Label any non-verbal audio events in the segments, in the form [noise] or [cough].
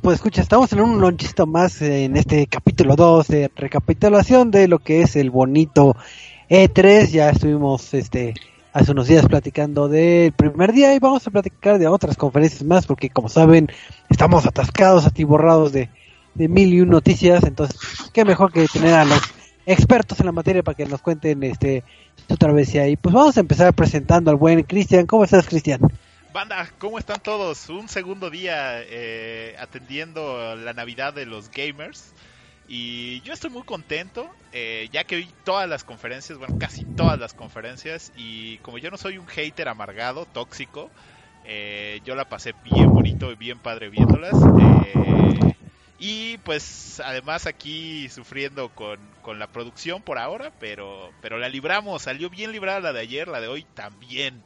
Pues escucha, estamos en un lonchito más en este capítulo 2 de recapitulación de lo que es el bonito E3. Ya estuvimos este hace unos días platicando del primer día y vamos a platicar de otras conferencias más porque como saben estamos atascados, atiborrados de, de mil y un noticias. Entonces, qué mejor que tener a los expertos en la materia para que nos cuenten este su travesía. Y pues vamos a empezar presentando al buen Cristian. ¿Cómo estás, Cristian? Banda, ¿cómo están todos? Un segundo día eh, atendiendo la Navidad de los gamers. Y yo estoy muy contento, eh, ya que vi todas las conferencias, bueno, casi todas las conferencias. Y como yo no soy un hater amargado, tóxico, eh, yo la pasé bien bonito y bien padre viéndolas. Y pues además aquí sufriendo con, con, la producción por ahora, pero, pero la libramos, salió bien librada la de ayer, la de hoy también.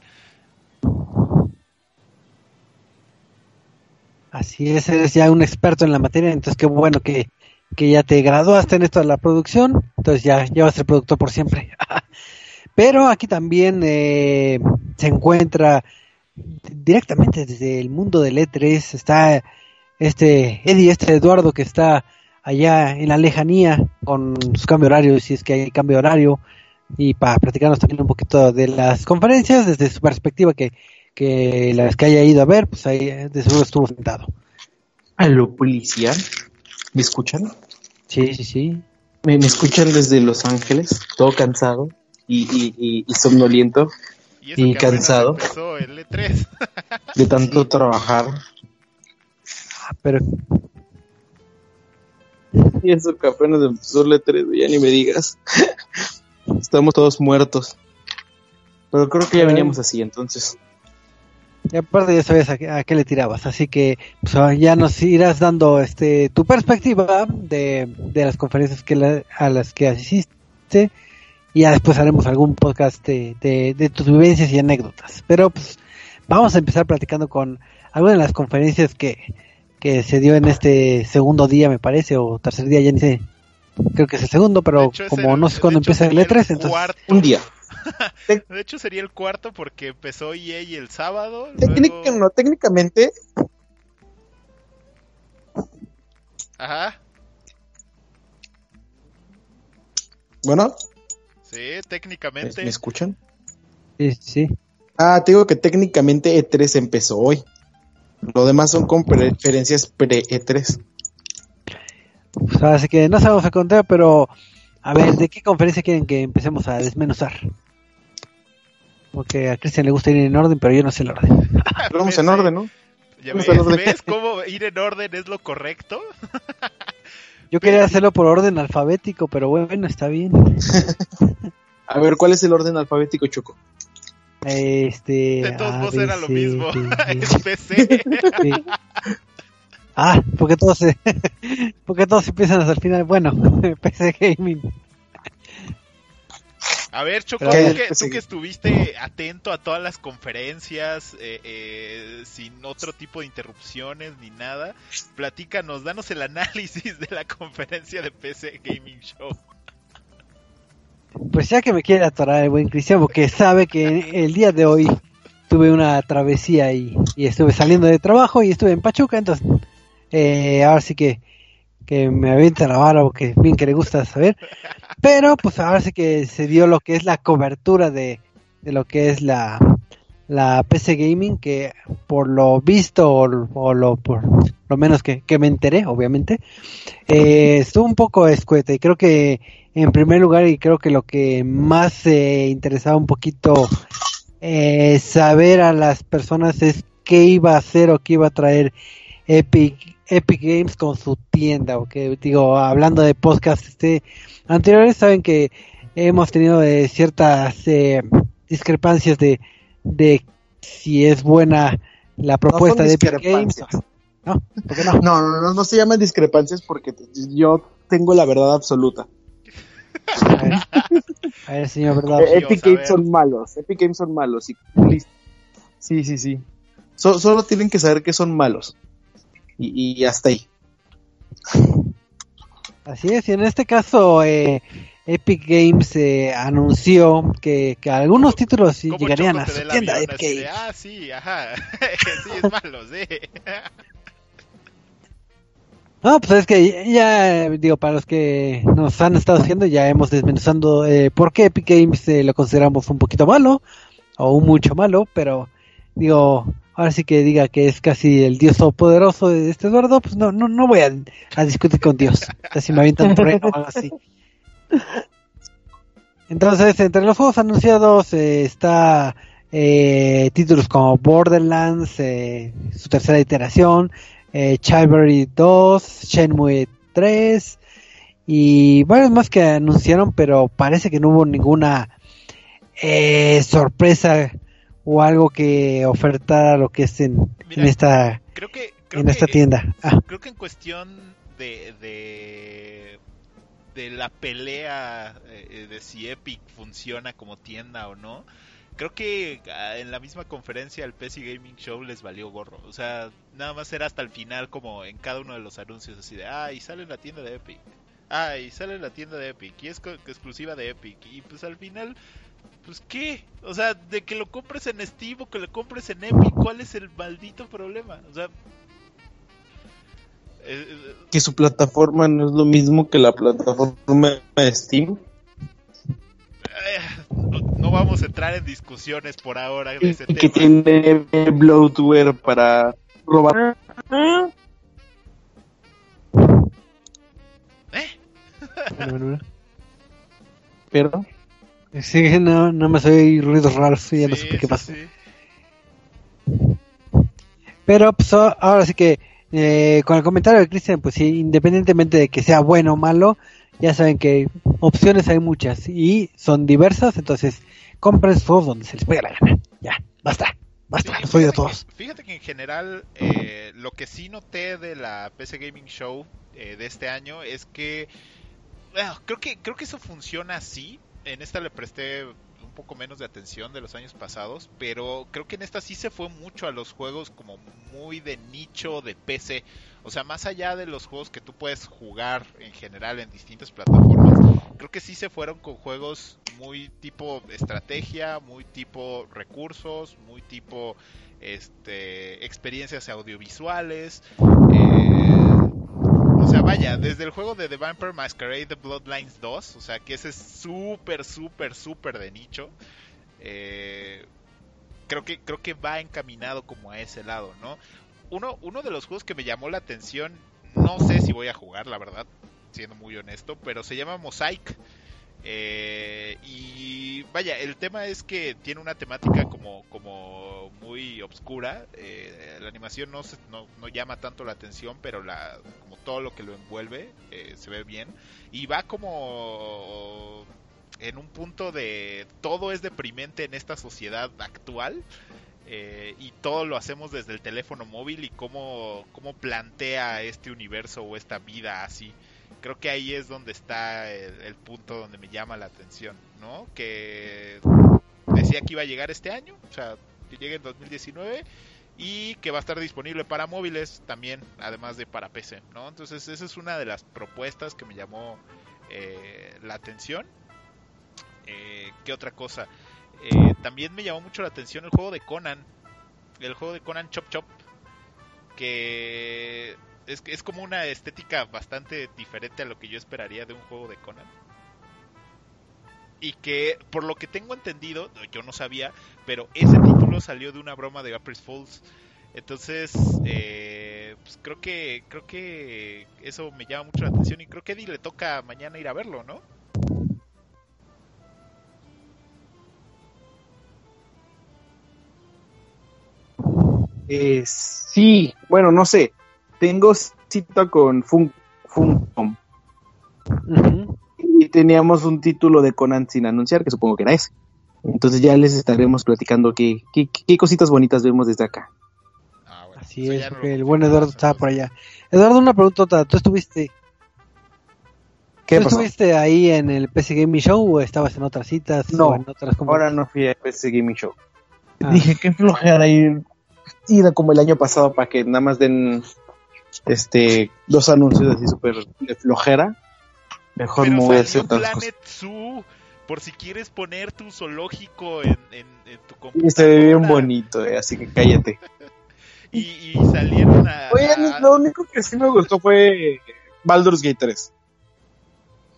Así es, eres ya un experto en la materia, entonces qué bueno que, que ya te graduaste en esto de la producción, entonces ya, ya vas a ser productor por siempre. [laughs] Pero aquí también eh, se encuentra directamente desde el mundo del E3, está este Eddie, este Eduardo que está allá en la lejanía con su cambio horario, si es que hay cambio horario, y para platicarnos también un poquito de las conferencias desde su perspectiva que que las que haya ido a ver, pues ahí de seguro estuvo sentado. ¿Aló, policía? ¿Me escuchan? Sí, sí, sí. ¿Me, me escuchan desde Los Ángeles? Todo cansado y, y, y, y somnoliento y, y cansado. El E3. [laughs] de tanto sí. trabajar. Ah, pero... Y eso que apenas empezó el E3, ya ni me digas. [laughs] Estamos todos muertos. Pero creo que ya veníamos así, entonces. Y aparte ya sabes a qué, a qué le tirabas, así que pues, ya nos irás dando este tu perspectiva de, de las conferencias que la, a las que asististe y ya después haremos algún podcast de, de, de, tus vivencias y anécdotas. Pero pues vamos a empezar platicando con algunas de las conferencias que, que se dio en este segundo día, me parece, o tercer día, ya ni sé. Creo que es el segundo, pero como el, no sé cuándo empieza el E3, entonces cuarto. un día. [laughs] de hecho sería el cuarto porque empezó EA el sábado. Técnica, luego... no, técnicamente. Ajá. Bueno. Sí, técnicamente. ¿Me escuchan? Sí, sí. Ah, te digo que técnicamente E3 empezó hoy. Lo demás son conferencias pre-E3. Pues así que no sabemos a contar, pero a ver, ¿de qué conferencia quieren que empecemos a desmenuzar? Porque a Cristian le gusta ir en orden, pero yo no sé el orden. [laughs] Vamos en orden, ¿no? ¿Ya ves, orden. ¿Ves cómo ir en orden es lo correcto? [laughs] yo quería hacerlo por orden alfabético, pero bueno, está bien. [laughs] a ver, ¿cuál es el orden alfabético, Choco? Este. De todos modos era lo mismo. es PC. Sí. Ah, porque todos porque todos empiezan hasta el final. Bueno, PC Gaming. A ver, Choco, tú que, tú que, estuviste atento a todas las conferencias, eh, eh, sin otro tipo de interrupciones ni nada, platícanos, danos el análisis de la conferencia de PC Gaming Show. Pues ya que me quiere atorar el buen Cristian, porque sabe que el día de hoy tuve una travesía y, y estuve saliendo de trabajo y estuve en Pachuca, entonces eh, ahora sí que, que me avienta la vara porque bien que le gusta saber. Pero pues ahora sí que se dio lo que es la cobertura de, de lo que es la, la PC Gaming, que por lo visto o, o lo, por lo menos que, que me enteré, obviamente, eh, estuvo un poco escueta. Y creo que en primer lugar y creo que lo que más eh, interesaba un poquito eh, saber a las personas es qué iba a hacer o qué iba a traer Epic Epic Games con su tienda, porque digo, hablando de podcast este anteriores, saben que hemos tenido eh, ciertas eh, discrepancias de, de si es buena la propuesta no de Epic Games. ¿no? ¿Por qué no? No, no, no, no se llaman discrepancias porque yo tengo la verdad absoluta. A ver, a ver, señor, ¿verdad? Eh, Epic Games son malos. Epic Games son malos. Y, listo. Sí, sí, sí. So- solo tienen que saber que son malos. Y, y hasta ahí. Así es, y en este caso eh, Epic Games eh, anunció que, que algunos títulos sí ¿Cómo llegarían a su tienda Epic de, ah, sí, ajá. [laughs] sí, es malo, sí. [laughs] No, pues es que ya, digo, para los que nos han estado haciendo, ya hemos desmenuzando eh, por qué Epic Games eh, lo consideramos un poquito malo, o un mucho malo, pero digo, ahora sí que diga que es casi el dios todopoderoso de este Eduardo, pues no, no, no voy a, discutir con Dios, si me avientan un trueno o algo así. Entonces, entre los juegos anunciados eh, está eh, títulos como Borderlands, eh, su tercera iteración, eh, Chivalry 2, Shenmue 3 y varios más que anunciaron, pero parece que no hubo ninguna eh, sorpresa o algo que ofertara lo que es en, Mira, en esta Creo que, creo en que, esta tienda. Ah, creo que en cuestión de, de, de la pelea eh, de si Epic funciona como tienda o no, creo que ah, en la misma conferencia el PC Gaming Show les valió gorro. O sea, nada más era hasta el final como en cada uno de los anuncios así de, ah, y sale en la tienda de Epic. Ah, y sale en la tienda de Epic. Y es co- exclusiva de Epic. Y pues al final, pues qué. O sea, de que lo compres en Steam o que lo compres en Epic, ¿cuál es el maldito problema? O sea... eh, eh, Que su plataforma no es lo mismo que la plataforma de Steam. Eh, no, no vamos a entrar en discusiones por ahora de ese Y que tema. tiene bloatware para robar. ¿Eh? Pero Sí, no, no me soy ruidos raros, ya no sé qué pasa. sí. Pero pues ahora sí que eh, con el comentario de Cristian, pues sí, independientemente de que sea bueno o malo, ya saben que opciones hay muchas y son diversas, entonces compren juegos donde se les pegue la gana. Ya, basta, basta, Sí, los odio a todos. que- Fíjate que en general eh, lo que sí noté de la PC Gaming Show eh, de este año es que bueno, creo que creo que eso funciona así. En esta le presté un poco menos de atención de los años pasados, pero creo que en esta sí se fue mucho a los juegos como muy de nicho de PC. O sea, más allá de los juegos que tú puedes jugar en general en distintas plataformas, creo que sí se fueron con juegos muy tipo estrategia, muy tipo recursos, muy tipo este experiencias audiovisuales. eh, vaya, desde el juego de The Vampire Masquerade The Bloodlines 2, o sea, que ese es súper, súper, súper de nicho. eh, creo que creo que va encaminado como a ese lado, ¿no? Uno, uno de los juegos que me llamó la atención, no sé si voy a jugar, la verdad, siendo muy honesto, pero se llama Mosaic. Eh, y vaya, el tema es que tiene una temática como, como muy obscura. eh, la animación no, se- no, no llama tanto la atención, pero la, como todo lo que lo envuelve eh, se ve bien. Y va como en un punto de todo es deprimente en esta sociedad actual. eh, y todo lo hacemos desde el teléfono móvil y cómo, cómo plantea este universo o esta vida así creo que ahí es donde está el, punto donde me llama la atención, ¿no? Que decía que iba a llegar este año, o sea, que llegue en 2019 y que va a estar disponible para móviles también, además de para PC, ¿no? Entonces esa es una de las propuestas que me llamó eh, la atención. Eh, ¿Qué otra cosa? Eh, también me llamó mucho la atención el juego de Conan, el juego de Conan Chop Chop, que es, es como una estética bastante diferente a lo que yo esperaría de un juego de Conan. Y que, por lo que tengo entendido, yo no sabía, pero ese título salió de una broma de April Fools. Entonces, eh, pues creo que creo que eso me llama mucho la atención y creo que Eddie le toca mañana ir a verlo, ¿no? Eh, sí, bueno, no sé. Tengo cita con Fun Funcom y teníamos un título de Conan sin anunciar, que supongo que era ese. Entonces ya les estaremos platicando qué, qué, qué cositas bonitas vemos desde acá. Ah, bueno. Así Eso es, no el buen Eduardo estaba por allá. Eduardo, una preguntota. ¿Tú estuviste, ¿Qué ¿tú pasó? estuviste ahí en el PC Gaming Show o estabas en otras citas No, o en otras Ahora no fui a PC Gaming Show. Ah, Dije que flojera ir, ir como el año pasado para que nada más den este dos anuncios así súper de flojera. Mejor Pero otras. Planet Zoo, por si quieres poner tu zoológico en, en, en tu Y computadora. se ve bien bonito, eh, así que cállate. [laughs] Y, y salieron a... Oye, a- lo único que sí me gustó fue Baldur's Gate 3.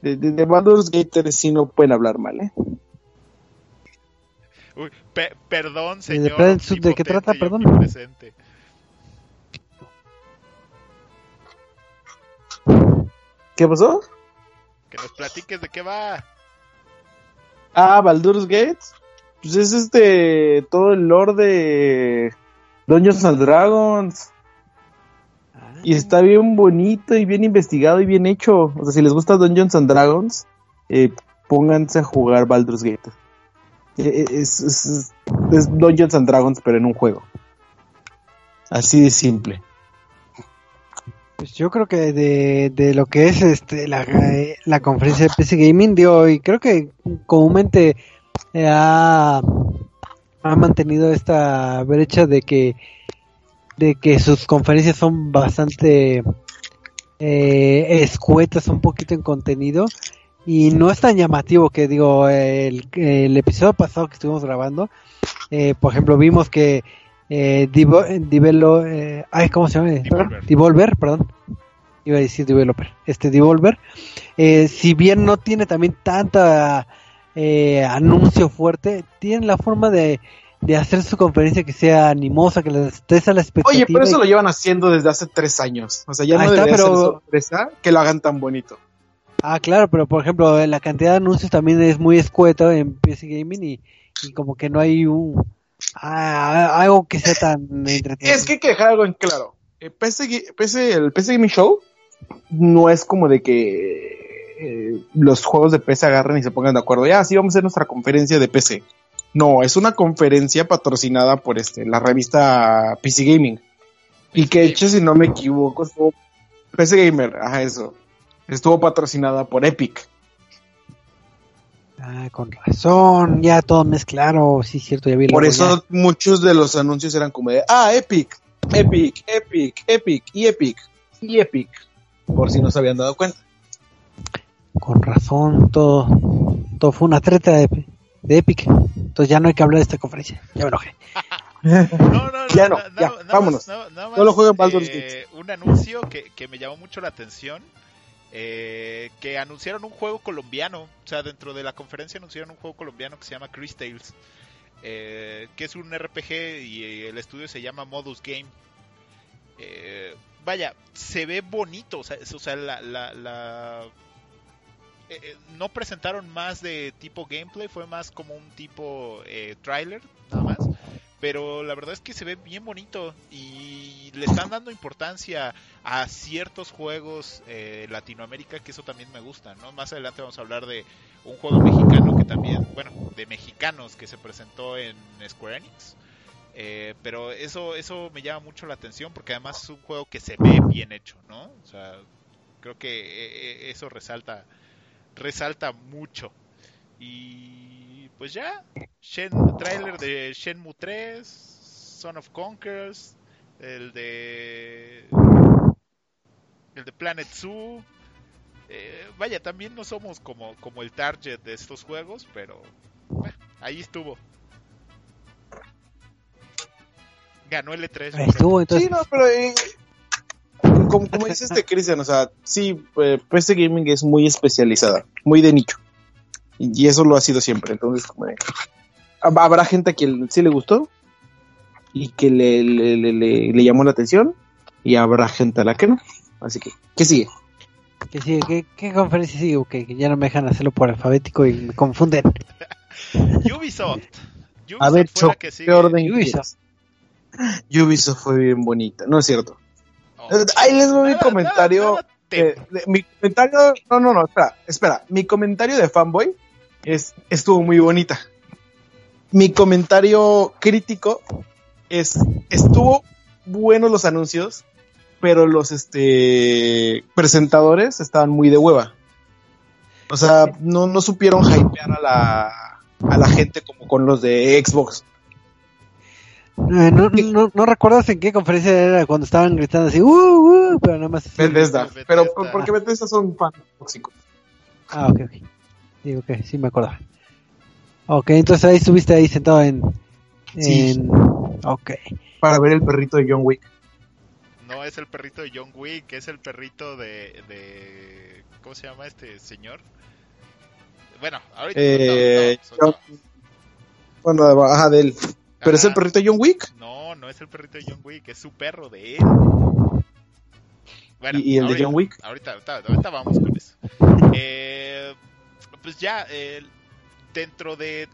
De, de- de Baldur's Gate 3 sí no pueden hablar mal, ¿eh? Uy, pe- perdón, señor. ¿de qué trata? y Perdón. ¿Qué pasó? Que nos platiques de qué va. Ah, Baldur's Gate. Pues es este, todo el lore de Dungeons and Dragons. ah, Y está bien bonito y bien investigado y bien hecho. O sea, si les gusta Dungeons and Dragons, eh, pónganse a jugar Baldur's Gate. Eh, eh, Es, es- es Dungeons and Dragons, pero en un juego. Así de simple. Pues yo creo que de, de lo que es este la, eh, la conferencia de PC Gaming de hoy, creo que comúnmente eh, ha, ha mantenido esta brecha de que de que sus conferencias son bastante eh, escuetas un poquito en contenido y no es tan llamativo que digo el, el episodio pasado que estuvimos grabando por ejemplo vimos que eh, Divo- Divelo- eh, ay, ¿cómo se llama? Devolver. Devolver, perdón. Iba a decir Developer. Este Devolver, eh, si bien no tiene también tanta eh, anuncio fuerte, tiene la forma de, de hacer su conferencia que sea animosa, que les estés a la expectativa. Oye, pero eso y- lo llevan haciendo desde hace tres años. O sea, ya Ahí no está, debería pero- ser sorpresa que lo hagan tan bonito. Ah, claro, pero por ejemplo, la cantidad de anuncios también es muy escueta en PC Gaming y, y como que no hay un ah, algo que sea [laughs] tan entretenido. Es que hay que dejar algo en claro. El PC, el PC Gaming Show no es como de que eh, los juegos de PC agarren y se pongan de acuerdo. Ya, sí, vamos a hacer nuestra conferencia de PC. No, es una conferencia patrocinada por este la revista PC Gaming. Y que hecho, si no me equivoco, estuvo PC Gamer, ajá, eso. Estuvo patrocinada por Epic. Ah, con razón, ya todo me es claro, sí, cierto, ya vi el Por eso muchos de los anuncios eran como de, ah, Epic, Epic, Epic, Epic y Epic y Epic. Por si no se habían dado cuenta. con razón, todo, todo fue una treta de, de Epic, entonces ya no hay que hablar de esta conferencia, ya me enojé. [laughs] No, no, Ya no, na- ya, vámonos. más- Solo más, jueguen eh, Un anuncio que, que me llamó mucho la atención. Eh, que anunciaron un juego colombiano. O sea, dentro de la conferencia anunciaron un juego colombiano que se llama Chris Tales. eh, que es un RPG y el estudio se llama Modus Game. Eh, vaya, se ve bonito. O sea, o sea, la, la- la- eh, eh, no presentaron más de tipo gameplay, fue más como un tipo eh, trailer, nada más. Pero la verdad es que se ve bien bonito y le están dando importancia a ciertos juegos eh, Latinoamérica, que eso también me gusta, ¿no? Más adelante vamos a hablar de un juego mexicano que también, bueno, de mexicanos que se presentó en Square Enix. Eh, pero eso, eso me llama mucho la atención porque además es un juego que se ve bien hecho, ¿no? O sea, creo que eh, eh, eso resalta, resalta mucho. Y pues ya, Shen, trailer de Shenmue 3, Son of Conquerors, el de el de Planet Zoo. Eh, vaya, también no somos como, como el target de estos juegos, pero eh, ahí estuvo. Ganó el E3. Ahí estuvo, entonces, Sí, no, pero eh, como, como dice este Cristian, o sea, sí, eh, PC Gaming es muy especializada, muy de nicho. Y, eso lo ha sido siempre. Entonces, como de- hab- habrá gente a quien sí le gustó y que le, le, le, le- le llamó la atención y habrá gente a la que no. Así que, ¿qué sigue? ¿qué, sigue? ¿Qué, qué conferencia sigue? Que ya no me dejan hacerlo por alfabético y me confunden. [laughs] Ubisoft. Ubisoft A ver, fue que sigue. ¿qué orden Ubisoft. Ubisoft fue bien bonita, no es cierto. Oh. Ahí les doy mi comentario. nada- nada te- Eh, de- mi comentario, no, no, no, espera, espera. Mi comentario de fanboy es, estuvo muy bonita. Mi comentario crítico es, estuvo buenos los anuncios, pero los este presentadores estaban muy de hueva. O sea, no, no supieron hypear a la, a la gente como con los de Xbox. Eh, no, no, no recuerdas en qué conferencia era cuando estaban gritando así, uh, uh, pero nada más. Bethesda. Bethesda. Pero por- porque Bethesda son fan tóxicos. Ah, ok, ok. Digo que sí me acordaba. Ok, entonces ahí estuviste ahí sentado en. Sí. en... Ok. Para ver el perrito de John Wick. No es el perrito de John Wick, es el perrito de, de ¿cómo se llama este señor? Bueno, ahorita Eh, no, no, no, John- Bueno, ajá, de él. ¿Pero es el Ajá. perrito de John Wick? No, no es el perrito de John Wick, es su perro de él. Bueno, ¿Y- y el de ahorita- John Wick? Ahorita, ahorita, ahorita vamos con eso. Eh, pues ya, dentro de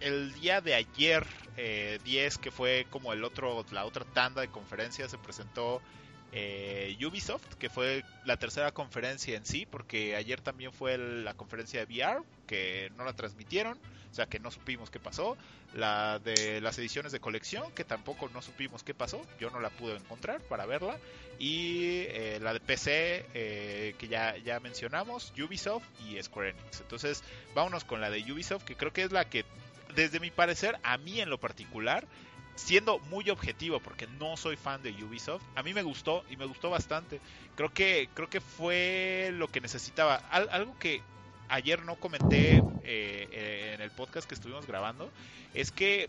el día de ayer, eh, 10, que fue como el otro, la otra tanda de conferencias, se presentó eh, Ubisoft, que fue la tercera conferencia en sí, porque ayer también fue la conferencia de VR, que no la transmitieron, o sea que no supimos qué pasó. La de las ediciones de colección, que tampoco no supimos qué pasó, yo no la pude encontrar para verla. Y eh, la de PC, eh, que ya, ya mencionamos, Ubisoft y Square Enix. Entonces, vámonos con la de Ubisoft, que creo que es la que, desde mi parecer, a mí en lo particular, siendo muy objetivo, porque no soy fan de Ubisoft, a mí me gustó y me gustó bastante. Creo que, creo que fue lo que necesitaba. Al- algo que ayer no comenté eh, eh, en el podcast que estuvimos grabando, es que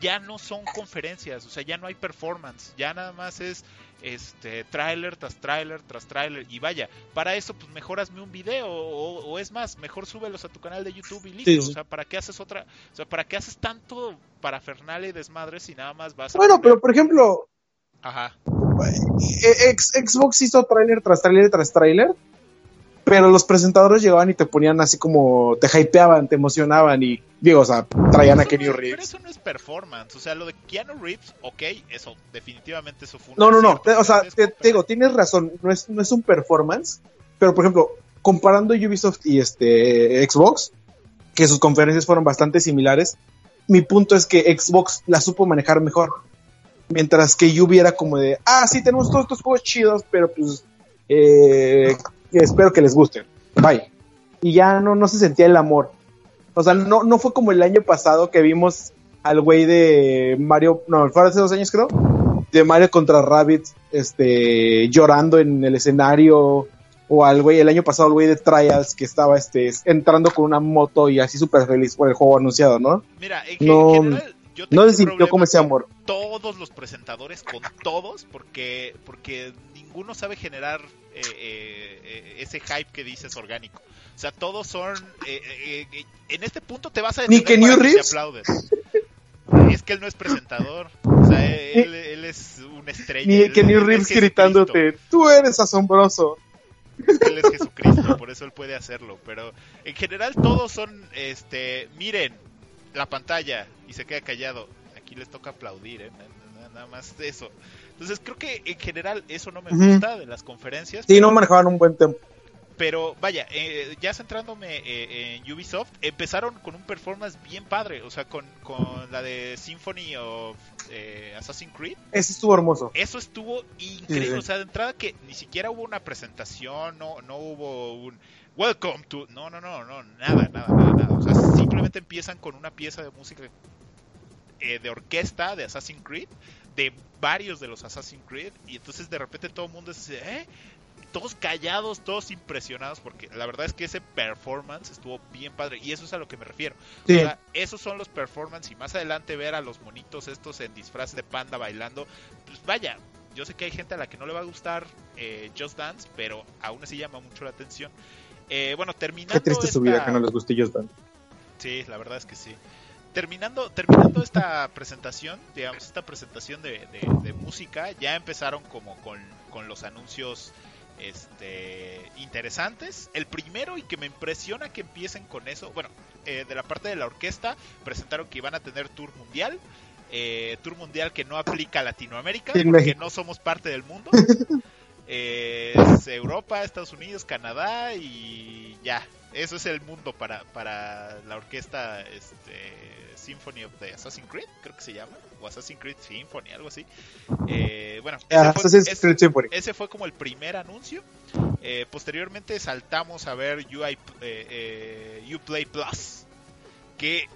ya no son conferencias, o sea, ya no hay performance, ya nada más es este tráiler tras tráiler tras tráiler y vaya, para eso pues mejor hazme un video o, o es más, mejor súbelos a tu canal de YouTube y listo, Sí, sí. o sea, ¿para qué haces otra? O sea, ¿para qué haces tanto para y desmadre si nada más vas a Bueno, pero por ejemplo, Ajá. eh, ex- Xbox hizo tráiler tras tráiler tras tráiler, pero los presentadores llegaban y te ponían así como, te hypeaban, te emocionaban y, digo, o sea, traían a Kenny no es- Pero Reeves. eso no es performance, o sea, lo de Keanu Reeves, ok, eso definitivamente eso fue un No, no, no, o sea, te, digo, tienes razón, no es, no es un performance, pero por ejemplo, comparando Ubisoft y este Xbox, que sus conferencias fueron bastante similares, mi punto es que Xbox la supo manejar mejor. Mientras que Ubi era como de, ah, sí, tenemos todos estos juegos chidos, pero pues eh, espero que les gusten. Bye. Y ya no, no se sentía el amor. O sea, no, no fue como el año pasado que vimos al güey de Mario, no, fue hace dos años creo, de Mario contra Rabbit, este, llorando en el escenario, o al güey, el año pasado, el güey de Trials que estaba, este, entrando con una moto y así súper feliz por el juego anunciado, ¿no? Mira, en No- general, yo No un se sintió como ese con amor. Todos los presentadores, con todos, porque porque ninguno sabe generar eh, eh, eh, ese hype que dices orgánico. O sea, todos son... eh, eh, eh, en este punto te vas a Ni detener que para New te Reeves. Es que él no es presentador. O sea, él, él es una estrella. Ni que New es Reeves gritándote, tú eres asombroso. Él es Jesucristo, por eso él puede hacerlo. Pero en general todos son, este, miren la pantalla y se queda callado. Aquí les toca aplaudir, ¿eh? Na- na- nada más eso. Entonces creo que en general eso no me Ujú. gusta de las conferencias. Sí, no manejaban un buen tempo. Pero vaya, eh, ya centrándome eh, en Ubisoft, empezaron con un performance bien padre. O sea, con, con la de Symphony of eh, Assassin's Creed. Ese estuvo hermoso. Eso estuvo increíble. Sí, sí. O sea, de entrada que ni siquiera hubo una presentación, no, no hubo un welcome to. No, no, no, no, nada, nada, nada, nada. O sea, simplemente empiezan con una pieza de música eh, de orquesta de Assassin's Creed, de varios de los Assassin's Creed, y entonces de repente todo el mundo dice, ¿eh? Todos callados, todos impresionados, porque la verdad es que ese performance estuvo bien padre, y eso es a lo que me refiero. Sí. O sea, esos son los performance y más adelante ver a los monitos estos en disfraz de panda bailando, pues vaya, yo sé que hay gente a la que no le va a gustar eh, Just Dance, pero aún así llama mucho la atención. Eh, bueno, terminando Qué triste su vida esta- que no guste Just Dance. Sí, la verdad es que sí. Terminando, terminando esta presentación, digamos, esta presentación de, de- de música, ya empezaron como con, con los anuncios este, interesantes. El primero y que me impresiona que empiecen con eso, bueno, eh, de la parte de la orquesta, presentaron que iban a tener tour mundial. eh, tour mundial que no aplica a Latinoamérica, porque no somos parte del mundo. [laughs] Eh, es Europa, Estados Unidos, Canadá y ya, eso es el mundo para, para la orquesta este, Symphony of the Assassin's Creed, creo que se llama, o Assassin's Creed Symphony, algo así. Eh, bueno, ese, fue, ese, fue, como el primer anuncio. Eh, posteriormente saltamos a ver UI, eh, Uplay Plus, que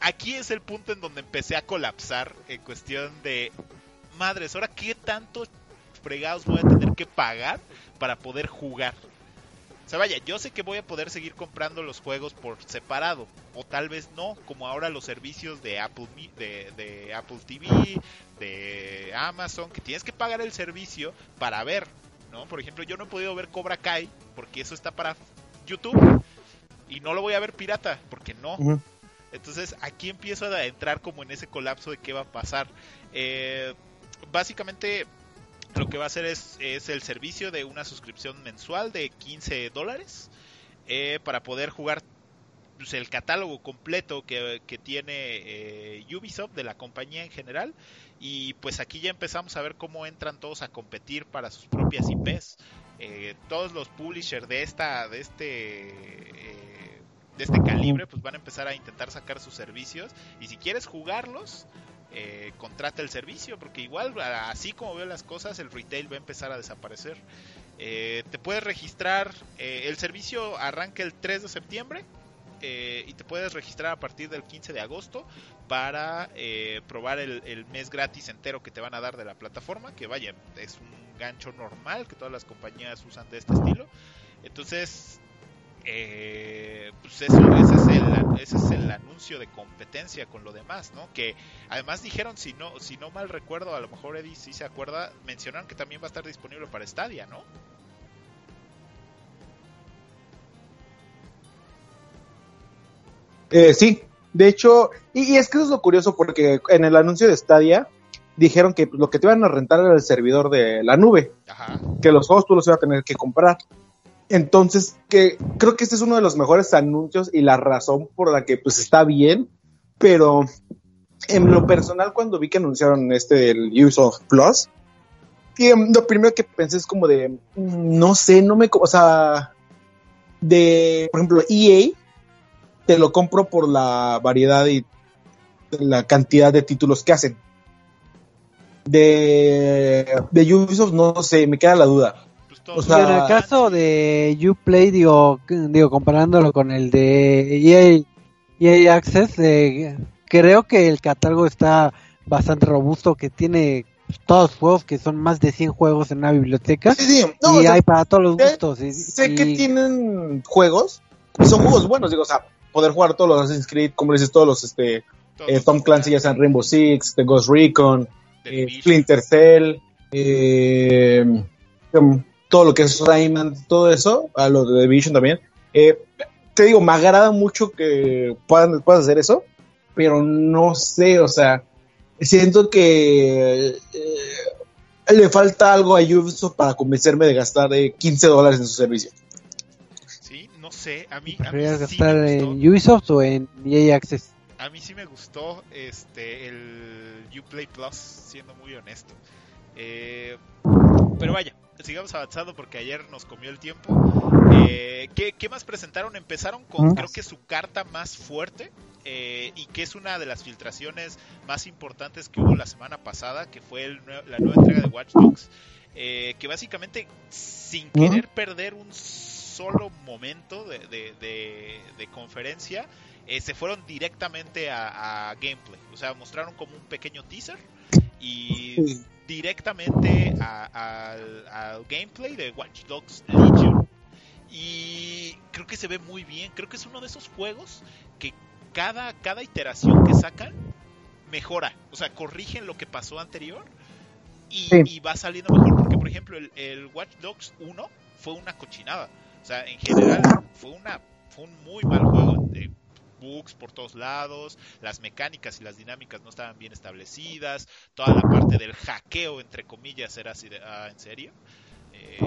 aquí es el punto en donde empecé a colapsar en cuestión de madres, ahora qué tantos fregados voy a tener que pagar para poder jugar. O sea, vaya, yo sé que voy a poder seguir comprando los juegos por separado, o tal vez no, como ahora los servicios de Apple, de, Apple TV, de Amazon, que tienes que pagar el servicio para ver, ¿no? Por ejemplo, yo no he podido ver Cobra Kai, porque eso está para YouTube, y no lo voy a ver pirata, porque no. Entonces aquí empiezo a entrar como en ese colapso de qué va a pasar. Eh, básicamente lo que va a hacer es, el servicio de una suscripción mensual de 15 dólares eh, para poder jugar pues, el catálogo completo que, tiene eh, Ubisoft de la compañía en general. Y pues aquí ya empezamos a ver cómo entran todos a competir para sus propias IPs eh, todos los publishers de esta de este de este calibre pues van a empezar a intentar sacar sus servicios. Y si quieres jugarlos eh, contrata el servicio, porque igual, así como veo las cosas, el retail va a empezar a desaparecer. Eh, te puedes registrar, eh, el servicio arranca el 3 de septiembre y te puedes registrar a partir del 15 de agosto para probar el, el, mes gratis entero que te van a dar de la plataforma, que vaya, es un gancho normal que todas las compañías usan de este estilo. Entonces, eh, pues eso, ese, es el, ese es el anuncio de competencia con lo demás, ¿no? Que además dijeron, si no, si no mal recuerdo, a lo mejor Eddie sí se acuerda, mencionaron que también va a estar disponible para Stadia, ¿no? Eh, sí, de hecho, y, es que eso es lo curioso porque en el anuncio de Stadia dijeron que lo que te iban a rentar era el servidor de la nube, que los juegos tú los ibas a tener que comprar. Entonces, que creo que este es uno de los mejores anuncios y la razón por la que pues está bien, pero en lo personal cuando vi que anunciaron este del Ubisoft Plus, em, lo primero que pensé es como de, mm, no sé, no me, o sea, de, por ejemplo, EA, te lo compro por la variedad y la cantidad de títulos que hacen. De, de Ubisoft, no sé, me queda la duda o sea, en el caso de Uplay, digo, digo comparándolo con el de EA, EA Access, eh, creo que el catálogo está bastante robusto, que tiene todos los juegos, que son más de 100 juegos en una biblioteca. Sí, sí. y hay para todos los gustos. sé que tienen juegos, y son juegos buenos, digo, o sea, poder jugar todos los Assassin's Creed, como dices, todos los este, eh, Tom Clancy, ya sean Rainbow Six, The Ghost Recon, eh, Splinter Cell, eh, todo lo que es Rayman, todo eso, a lo de Division también. Eh, te digo, me agrada mucho que puedan, puedas hacer eso, pero no sé, o sea, siento que eh, le falta algo a Ubisoft para convencerme de gastar 15 eh, dólares en su servicio. Sí, no sé, a mí... A mí gastar en Ubisoft o en EA Access? A mí sí me gustó este el Uplay Plus, siendo muy honesto. Pero vaya, sigamos avanzando porque ayer nos comió el tiempo. Eh, ¿qué, más presentaron? Empezaron con, creo que su carta más fuerte eh, y que es una de las filtraciones más importantes que hubo la semana pasada, que fue la nueva entrega de Watch Dogs. Eh, que básicamente, sin querer perder un solo momento de, conferencia, se fueron directamente a, a, gameplay. O sea, mostraron como un pequeño teaser y [laughs] directamente al gameplay de Watch Dogs Legion. Y creo que se ve muy bien. Creo que es uno de esos juegos que cada, cada iteración que sacan mejora. O sea, corrigen lo que pasó anterior y, va saliendo mejor. Porque, por ejemplo, el, Watch Dogs 1 fue una cochinada. O sea, en general fue, una, fue un muy mal juego bugs por todos lados, las mecánicas y las dinámicas no estaban bien establecidas, toda la parte del hackeo, entre comillas, era así de, ah, ¿en serio? Eh,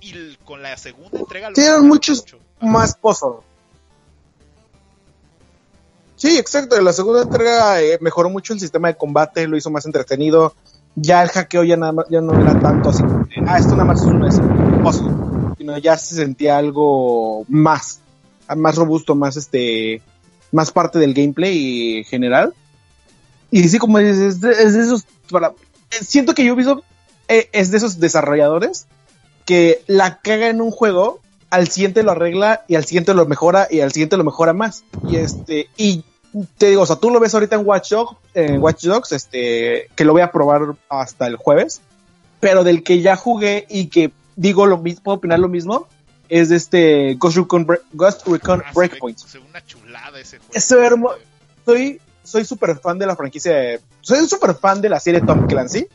y, con la segunda entrega... Lo muchos más pozos. Sí, exacto. La segunda entrega eh, mejoró mucho el sistema de combate, lo hizo más entretenido. Ya el hackeo ya nada ya no era tanto así. ah, esto nada más es un puzzle. sino ya se sentía algo más, más robusto, más este, más parte del gameplay general. Y sí, como dices, es de, es de esos, para, siento que Ubisoft eh, es de esos desarrolladores que la caga en un juego, al siguiente lo arregla y al siguiente lo mejora y al siguiente lo mejora más. Y este, y te digo, o sea, tú lo ves ahorita en Watch Dogs, en Watch Dogs, este, que lo voy a probar hasta el jueves, pero del que ya jugué y que digo lo mismo, puedo opinar lo mismo, es de este Ghost Recon, Break- Ghost Recon Ah, se ve- Breakpoint. se ve una chulada ese juego. Es hermo- Soy, soy súper fan de la franquicia, de- soy súper fan de la serie Tom Clancy.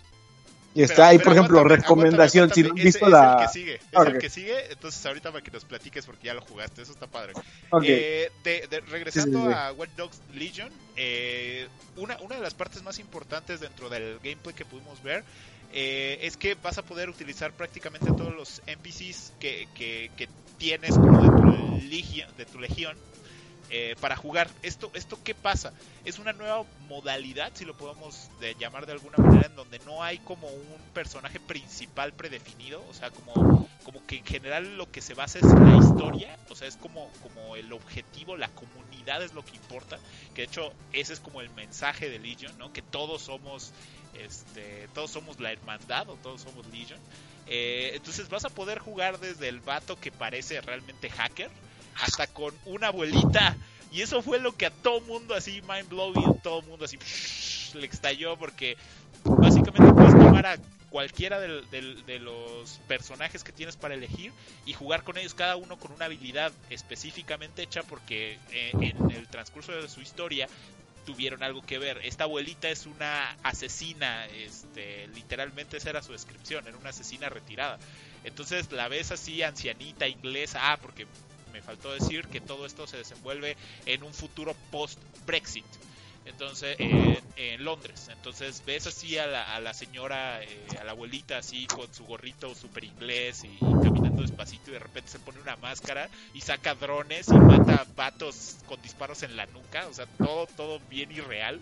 Y está Pero- ahí, pero por ejemplo, aguántame, recomendación, aguántame, si no han ese- visto la... Es el que sigue, es Ah, el que sigue, entonces ahorita para que nos platiques porque ya lo jugaste, eso está padre. Ok. Eh, de- de- regresando Sí, sí, sí. a Watch Dogs Legion, eh, una, una de las partes más importantes dentro del gameplay que pudimos ver eh, es que vas a poder utilizar prácticamente todos los NPCs que, que, tienes como de tu legión, de tu legión eh, para jugar. Esto, ¿Esto qué pasa? Es una nueva modalidad, si lo podemos de- llamar de alguna manera, en donde no hay como un personaje principal predefinido, o sea, como, como que en general lo que se basa es la historia, o sea, es como, como el objetivo, la comunidad es lo que importa, que de hecho ese es como el mensaje de Legion, ¿no? Que todos somos, este, todos somos la hermandad o todos somos Legion. Eh, entonces vas a poder jugar desde el vato que parece realmente hacker hasta con una abuelita. Y eso fue lo que a todo mundo así, mind blowing, todo mundo así le estalló porque básicamente puedes tomar a cualquiera de los personajes que tienes para elegir y jugar con ellos cada uno con una habilidad específicamente hecha porque eh, en el transcurso de su historia tuvieron algo que ver. Esta abuelita es una asesina, este, literalmente esa era su descripción, era una asesina retirada. Entonces la ves así ancianita inglesa, ah, porque me faltó decir que todo esto se desenvuelve en un futuro post Brexit. Entonces, en, en Londres. Entonces ves así a la, a la señora, eh, a la abuelita así con su gorrito super inglés y, caminando despacito y de repente se pone una máscara y saca drones y mata vatos con disparos en la nuca. O sea, todo, todo bien irreal.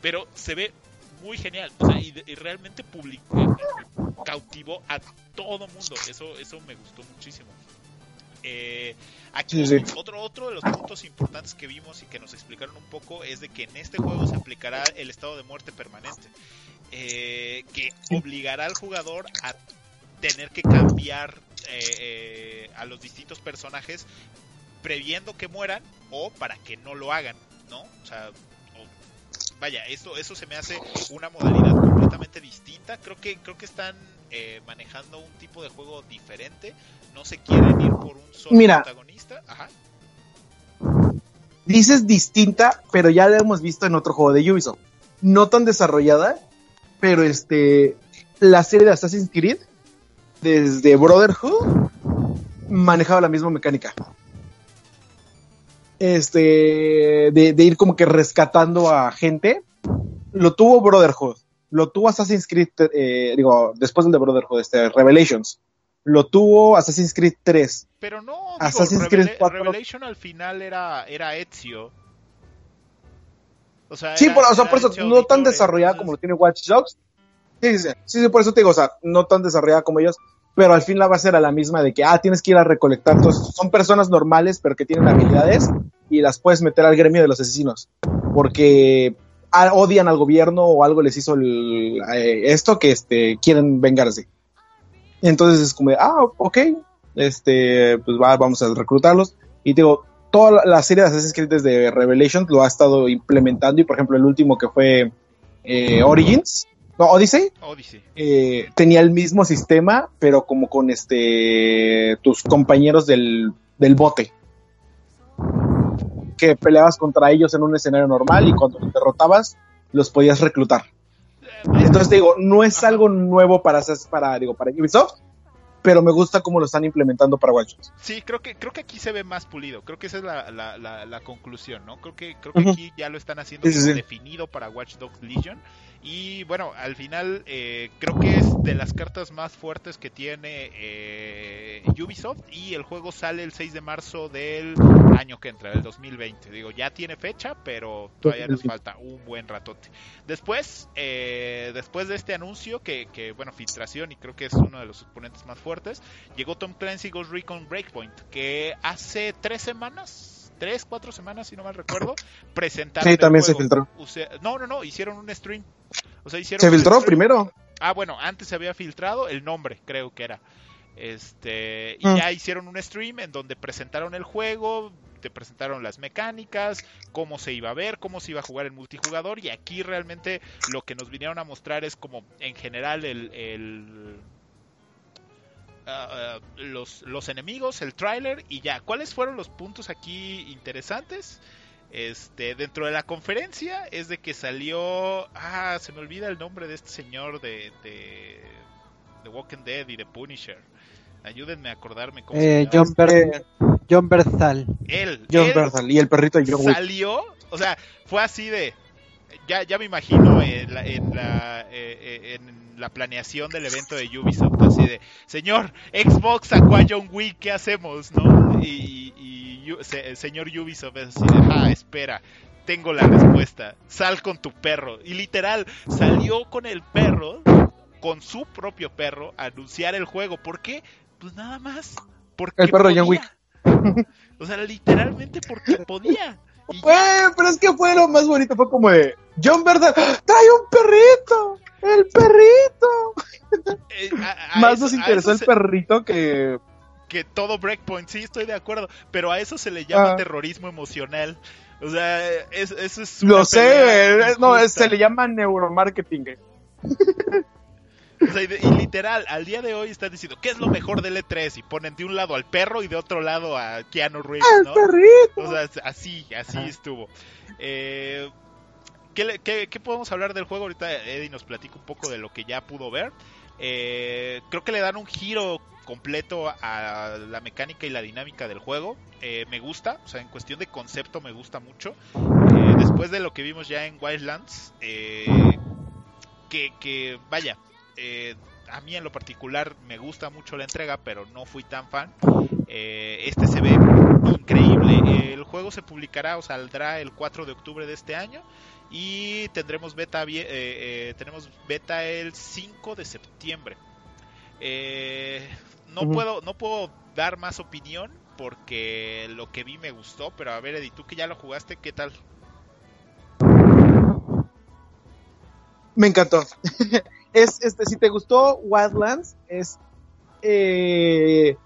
Pero se ve muy genial. O sea, y, y realmente publicó, cautivó a todo mundo. Eso, eso me gustó muchísimo. Eh, aquí Sí, sí. Otro, otro de los puntos importantes que vimos y que nos explicaron un poco es de que en este juego se aplicará el estado de muerte permanente, eh, que obligará al jugador a tener que cambiar eh, eh, a los distintos personajes previendo que mueran o para que no lo hagan, ¿no? O sea, vaya, esto, eso se me hace una modalidad completamente distinta. Creo que, creo que están eh, manejando un tipo de juego diferente. No se quieren ir por un solo Mira. protagonista. Ajá. Dices distinta, pero ya la hemos visto en otro juego de Ubisoft. No tan desarrollada, pero este, la serie de Assassin's Creed, desde Brotherhood, manejaba la misma mecánica. Este, de, de ir como que rescatando a gente. Lo tuvo Brotherhood, lo tuvo Assassin's Creed, eh, digo, después del de Brotherhood, este, Revelations. Lo tuvo Assassin's Creed 3. Pero no, digo, Assassin's Revela- Creed 4. Revelation al final era, era Ezio. O sea, Sí, era- por, o sea, por eso, Ezio no tan desarrollada entonces- como lo tiene Watch Dogs. Sí, sí, sí, sí, por eso te digo, o sea, no tan desarrollada como ellos, pero al fin la base era la misma de que, ah, tienes que ir a recolectar. Entonces, son personas normales, pero que tienen habilidades y las puedes meter al gremio de los asesinos. Porque odian al gobierno o algo les hizo el- eh, esto que este, quieren vengarse. Entonces es como, de, ah, ok, este, pues va, vamos a reclutarlos. Y digo, toda la, serie de Assassin's Creed desde Revelations lo ha estado implementando y por ejemplo el último que fue eh, Origins, no, Odyssey, Odyssey. eh, tenía el mismo sistema, pero como con este tus compañeros del, del bote. Que peleabas contra ellos en un escenario normal y cuando los derrotabas, los podías reclutar. Entonces te digo, no es algo nuevo para, para, digo, para Ubisoft, pero me gusta cómo lo están implementando para Watch Dogs. Sí, creo que creo que aquí se ve más pulido. Creo que esa es la, la, la, la conclusión, ¿no? Creo que creo que aquí ya lo están haciendo Sí, sí, como sí. definido para Watch Dogs Legion. Y bueno, al final eh, creo que es de las cartas más fuertes que tiene eh, Ubisoft y el juego sale el 6 de marzo del año que entra, del 2020. Digo, ya tiene fecha, pero todavía nos falta un buen ratote. Después, eh, después de este anuncio, que, que, bueno, filtración y creo que es uno de los exponentes más fuertes, llegó Tom Clancy Ghost Recon Breakpoint, que hace tres semanas tres, cuatro semanas, si no mal recuerdo, [laughs] presentaron. Sí, también se filtró. no, no, no, hicieron un stream. O sea, hicieron ¿Se filtró primero? Ah, bueno, antes se había filtrado el nombre, creo que era. Este, y Mm. ya hicieron un stream en donde presentaron el juego, te presentaron las mecánicas, cómo se iba a ver, cómo se iba a jugar el multijugador y aquí realmente lo que nos vinieron a mostrar es como en general el, el ah, ah, los, los enemigos, el tráiler y ya. ¿Cuáles fueron los puntos aquí interesantes? Este, dentro de la conferencia es de que salió, ah, se me olvida el nombre de este señor de, de, de Walking Dead y de Punisher. Ayúdenme a acordarme cómo Eh, se llama. John, Ber Eh, John Berthal. Él, John él Berthal y el perrito de John Wick. salió, o sea, fue así de, ya, ya me imagino en la, en, la, eh, eh, en la planeación del evento de Ubisoft, así de, señor, Xbox sacó a John Wick, ¿qué hacemos? ¿No? Y, y, y- se- señor Ubisoft es así de, ah, espera, tengo la respuesta, sal con tu perro. Y literal, salió con el perro, con su propio perro, a anunciar el juego. ¿Por qué? Pues nada más. Porque El perro de John podía. O sea, literalmente porque podía. [laughs] Güey, pero es que fue lo más bonito, fue como de John Berthal, trae un perrito, el perrito. [laughs] Eh, a- a Más eso- nos interesó el se- perrito que que todo breakpoint, sí, estoy de acuerdo, pero a eso se le llama Ah. terrorismo emocional. O sea, es- eso es lo sé, güey, no, se le llama neuromarketing. [laughs] güey. O sea, y, literal, al día de hoy están diciendo, ¿qué es lo mejor del E3? Y ponen de un lado al perro y de otro lado a Keanu Reeves, ¿no? O sea, así, así Ajá. estuvo. Eh, ¿qué, qué- qué podemos hablar del juego? Ahorita Eddie nos platica un poco de lo que ya pudo ver. Eh, creo que le dan un giro completo a la mecánica y la dinámica del juego. Eh, me gusta, o sea, en cuestión de concepto me gusta mucho. Eh, después de lo que vimos ya en Wildlands, eh, que, que, vaya, eh, a mí en lo particular me gusta mucho la entrega, pero no fui tan fan. Eh, este se ve increíble. El juego se publicará o saldrá el 4 de octubre de este año y tendremos beta eh, eh, tenemos beta el 5 de septiembre. Eh, no puedo no puedo dar más opinión porque lo que vi me gustó, pero a ver Eddie, tú que ya lo jugaste, ¿qué tal? Me encantó. [laughs] es, este, si te gustó Wildlands, es, eh,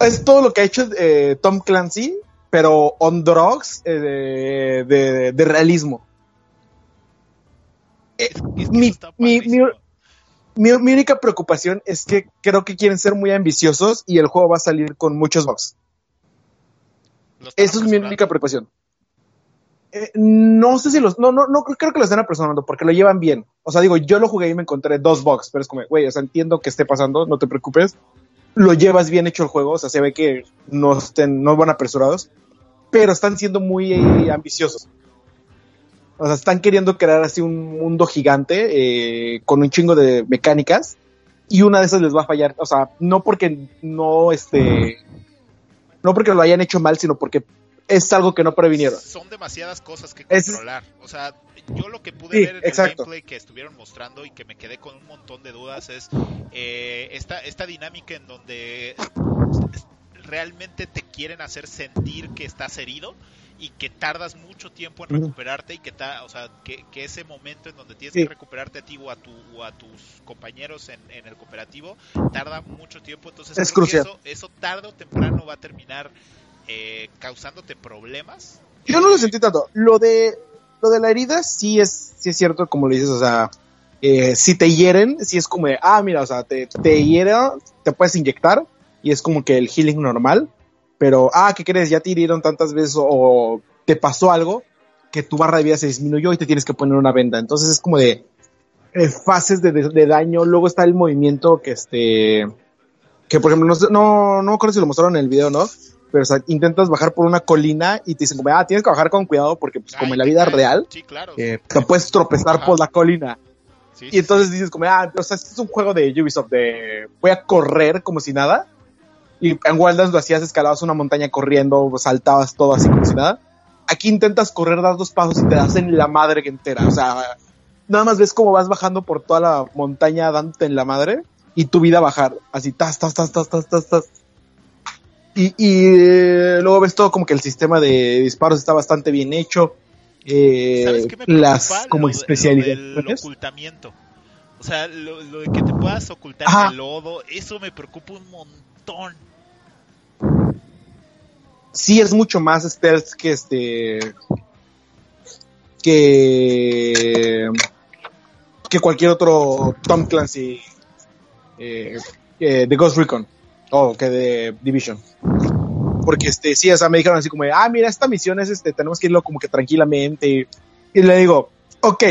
es todo lo que ha hecho eh, Tom Clancy, pero on drugs eh, de, de- de realismo. Mi- mi- mi, mi única preocupación es que creo que quieren ser muy ambiciosos y el juego va a salir con muchos bugs. Esa es mi única preocupación. Eh, no sé si los. No, no, no creo que lo estén apresurando porque lo llevan bien. O sea, digo, yo lo jugué y me encontré dos bugs, pero es como, güey, o sea, entiendo que esté pasando, no te preocupes. Lo llevas bien hecho el juego, o sea, se ve que no, estén, no van apresurados, pero están siendo muy eh, ambiciosos. O sea, están queriendo crear así un mundo gigante eh, con un chingo de mecánicas y una de esas les va a fallar. O sea, no porque no, este, no porque lo hayan hecho mal, sino porque es algo que no previnieron. Son demasiadas cosas que Es- controlar. O sea, yo lo que pude Sí, ver en exacto. el gameplay que estuvieron mostrando y que me quedé con un montón de dudas es eh, esta, esta dinámica en donde realmente te quieren hacer sentir que estás herido y que tardas mucho tiempo en recuperarte y que, ta- o sea, que, que ese momento en donde tienes Sí. que recuperarte a ti o a, tu, o a tus compañeros en, en el cooperativo tarda mucho tiempo. Entonces, Es creo que eso, eso tarde o temprano va a terminar eh, causándote problemas. Yo no lo sentí tanto. Lo de lo de la herida sí es, sí es cierto, como lo dices, o sea, eh, si te hieren, sí es como de, ah, mira, o sea, te, te hieren, te puedes inyectar y es como que el healing normal, pero, ah, ¿qué crees? Ya te hirieron tantas veces o, te pasó algo que tu barra de vida se disminuyó y te tienes que poner una venda. Entonces es como de eh, fases de, de- daño. Luego está el movimiento que este, que por ejemplo, no, no, no acuerdo si lo mostraron en el video, ¿no? Pero o sea, intentas bajar por una colina y te dicen como, ah, tienes que bajar con cuidado porque pues como en la vida real, Sí, claro. eh, te puedes tropezar Ajá. por la colina. Sí, Y entonces dices como, ah, o sea, este es un juego de Ubisoft de voy a correr como si nada. Y en Wildlands lo hacías, escalabas una montaña corriendo, saltabas todo así como si nada. Aquí intentas correr, das dos pasos y te das en la madre que entera. O sea, nada más ves cómo vas bajando por toda la montaña dándote en la madre y tu vida bajar. Así, tas, tas, tas, tas, tas, tas, tas. Y, y eh, luego ves todo como que el sistema de disparos está bastante bien hecho. Eh, ¿Sabes qué me las como Lo de- Lo especialidades. del ocultamiento. O sea, lo, lo de que te puedas ocultar Ajá. en el lodo, eso me preocupa un montón. sí es mucho más stealth que este que que cualquier otro Tom Clancy eh, eh, de Ghost Recon o que de Division porque este sí o sea me dijeron así como ah mira esta misión es este tenemos que irlo como que tranquilamente y le digo ok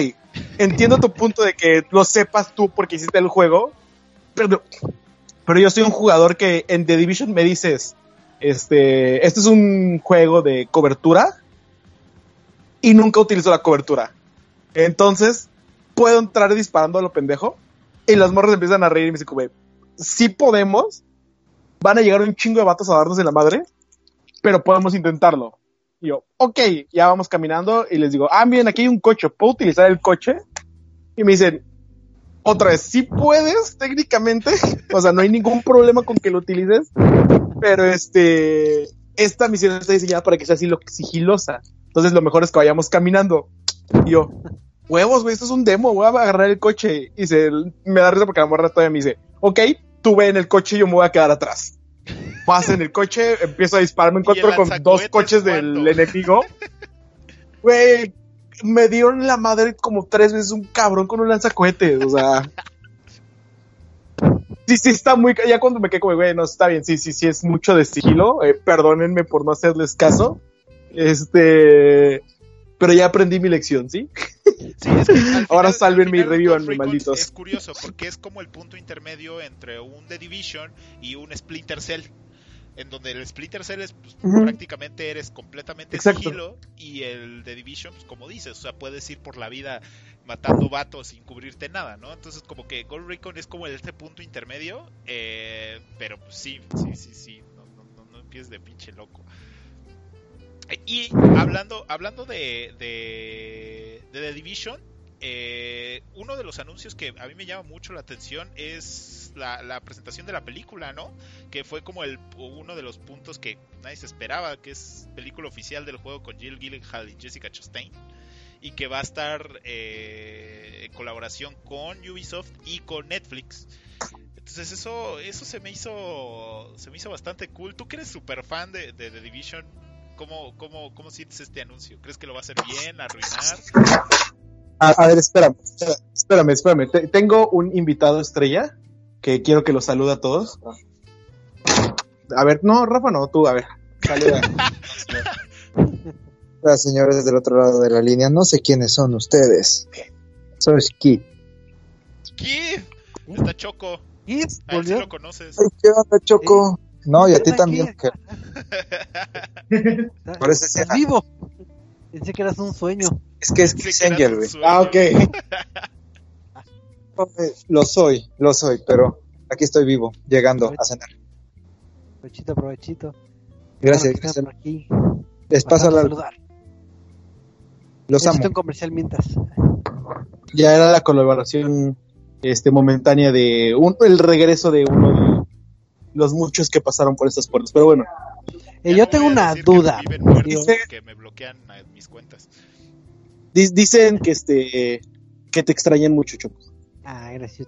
entiendo tu punto de que lo sepas tú porque hiciste el juego pero pero yo soy un jugador que en The Division me dices este, este es un juego de cobertura y nunca utilizo la cobertura. Entonces, puedo entrar disparando a lo pendejo y los morros empiezan a reír y me dicen, como, sí podemos, van a llegar un chingo de vatos a darnos en la madre, pero podemos intentarlo. Y yo, ok, ya vamos caminando y les digo, ah, miren, aquí hay un coche, ¿puedo utilizar el coche? Y me dicen, otra vez, sí puedes, técnicamente, [laughs] o sea, no hay ningún problema con que lo utilices, pero este, esta misión está diseñada para que sea así lo sigilosa. Entonces lo mejor es que vayamos caminando. Y yo, huevos, güey, esto es un demo, voy a agarrar el coche. Y se, me da risa porque la morra todavía me dice, ok, tú ve en el coche y yo me voy a quedar atrás. Vas en el coche, empiezo a disparar, me ¿Y encuentro con dos coches del enemigo. Güey, me dieron la madre como tres veces un cabrón con un lanzacohetes, o sea. Sí, sí, está muy. Ya cuando me quedé como, güey, no, está bien, sí, sí, sí, es mucho de sigilo. eh, perdónenme por no hacerles caso. Este. Pero ya aprendí mi lección, ¿sí? [laughs] Sí, es que al Ahora final- y revívanme, Ghost Recon malditos. Es curioso porque es como el punto intermedio entre un The Division y un Splinter Cell. En donde el Splinter Cell es pues, Ujú. prácticamente eres completamente Exacto. sigilo y el The Division, pues, como dices, o sea, puedes ir por la vida matando vatos sin cubrirte nada, ¿no? Entonces como que Ghost Recon es como este punto intermedio, eh, pero pues, sí, sí, sí, sí, no, no, no, no empieces de pinche loco. Y hablando, hablando de, de, The Division, eh, uno de los anuncios que a mí me llama mucho la atención es la, la presentación de la película, ¿no? Que fue como el uno de los puntos que nadie se esperaba, que es película oficial del juego con Jill Gyllenhaal y Jessica Chastain. Y que va a estar eh, en colaboración con Ubisoft y con Netflix. Entonces eso, eso se me hizo, se me hizo bastante cool. Tú que eres súper fan de, de The Division, ¿cómo, cómo, ¿cómo sientes este anuncio? ¿Crees que lo va a hacer bien, arruinar? A, a ver, espérame, espérame, espérame. Te- tengo un invitado estrella que quiero que los salude a todos. A ver, no, Rafa, no, tú, a ver. Saluda. Hola, [laughs] señores del otro lado de la línea. No sé quiénes son ustedes. Soy Kid. ¿Qué? Está Choco. ¿Y? A él sí lo conoces. Ay, ¿Qué onda, Choco? No, y a ti ¿Estás también. que- ¿Estás- [laughs] Por eso ¿Estás decía- vivo? Pensé que eras un sueño. Es que es Chris Angel, güey. ah, ok. [laughs] Lo soy, lo soy, pero aquí estoy vivo, llegando a cenar. Provechito, provechito. Gracias, gracias. aquí. Les paso la... saludar. Los Necesito amo. un comercial mientras. Ya era la colaboración este, momentánea de un, el regreso de uno de los muchos que pasaron por estas puertas. Pero bueno, Eh, yo no tengo una que duda. viven muertos Dice- que me bloquean mis cuentas. di- dicen que este que te extrañan mucho, Choco. Ah, gracias.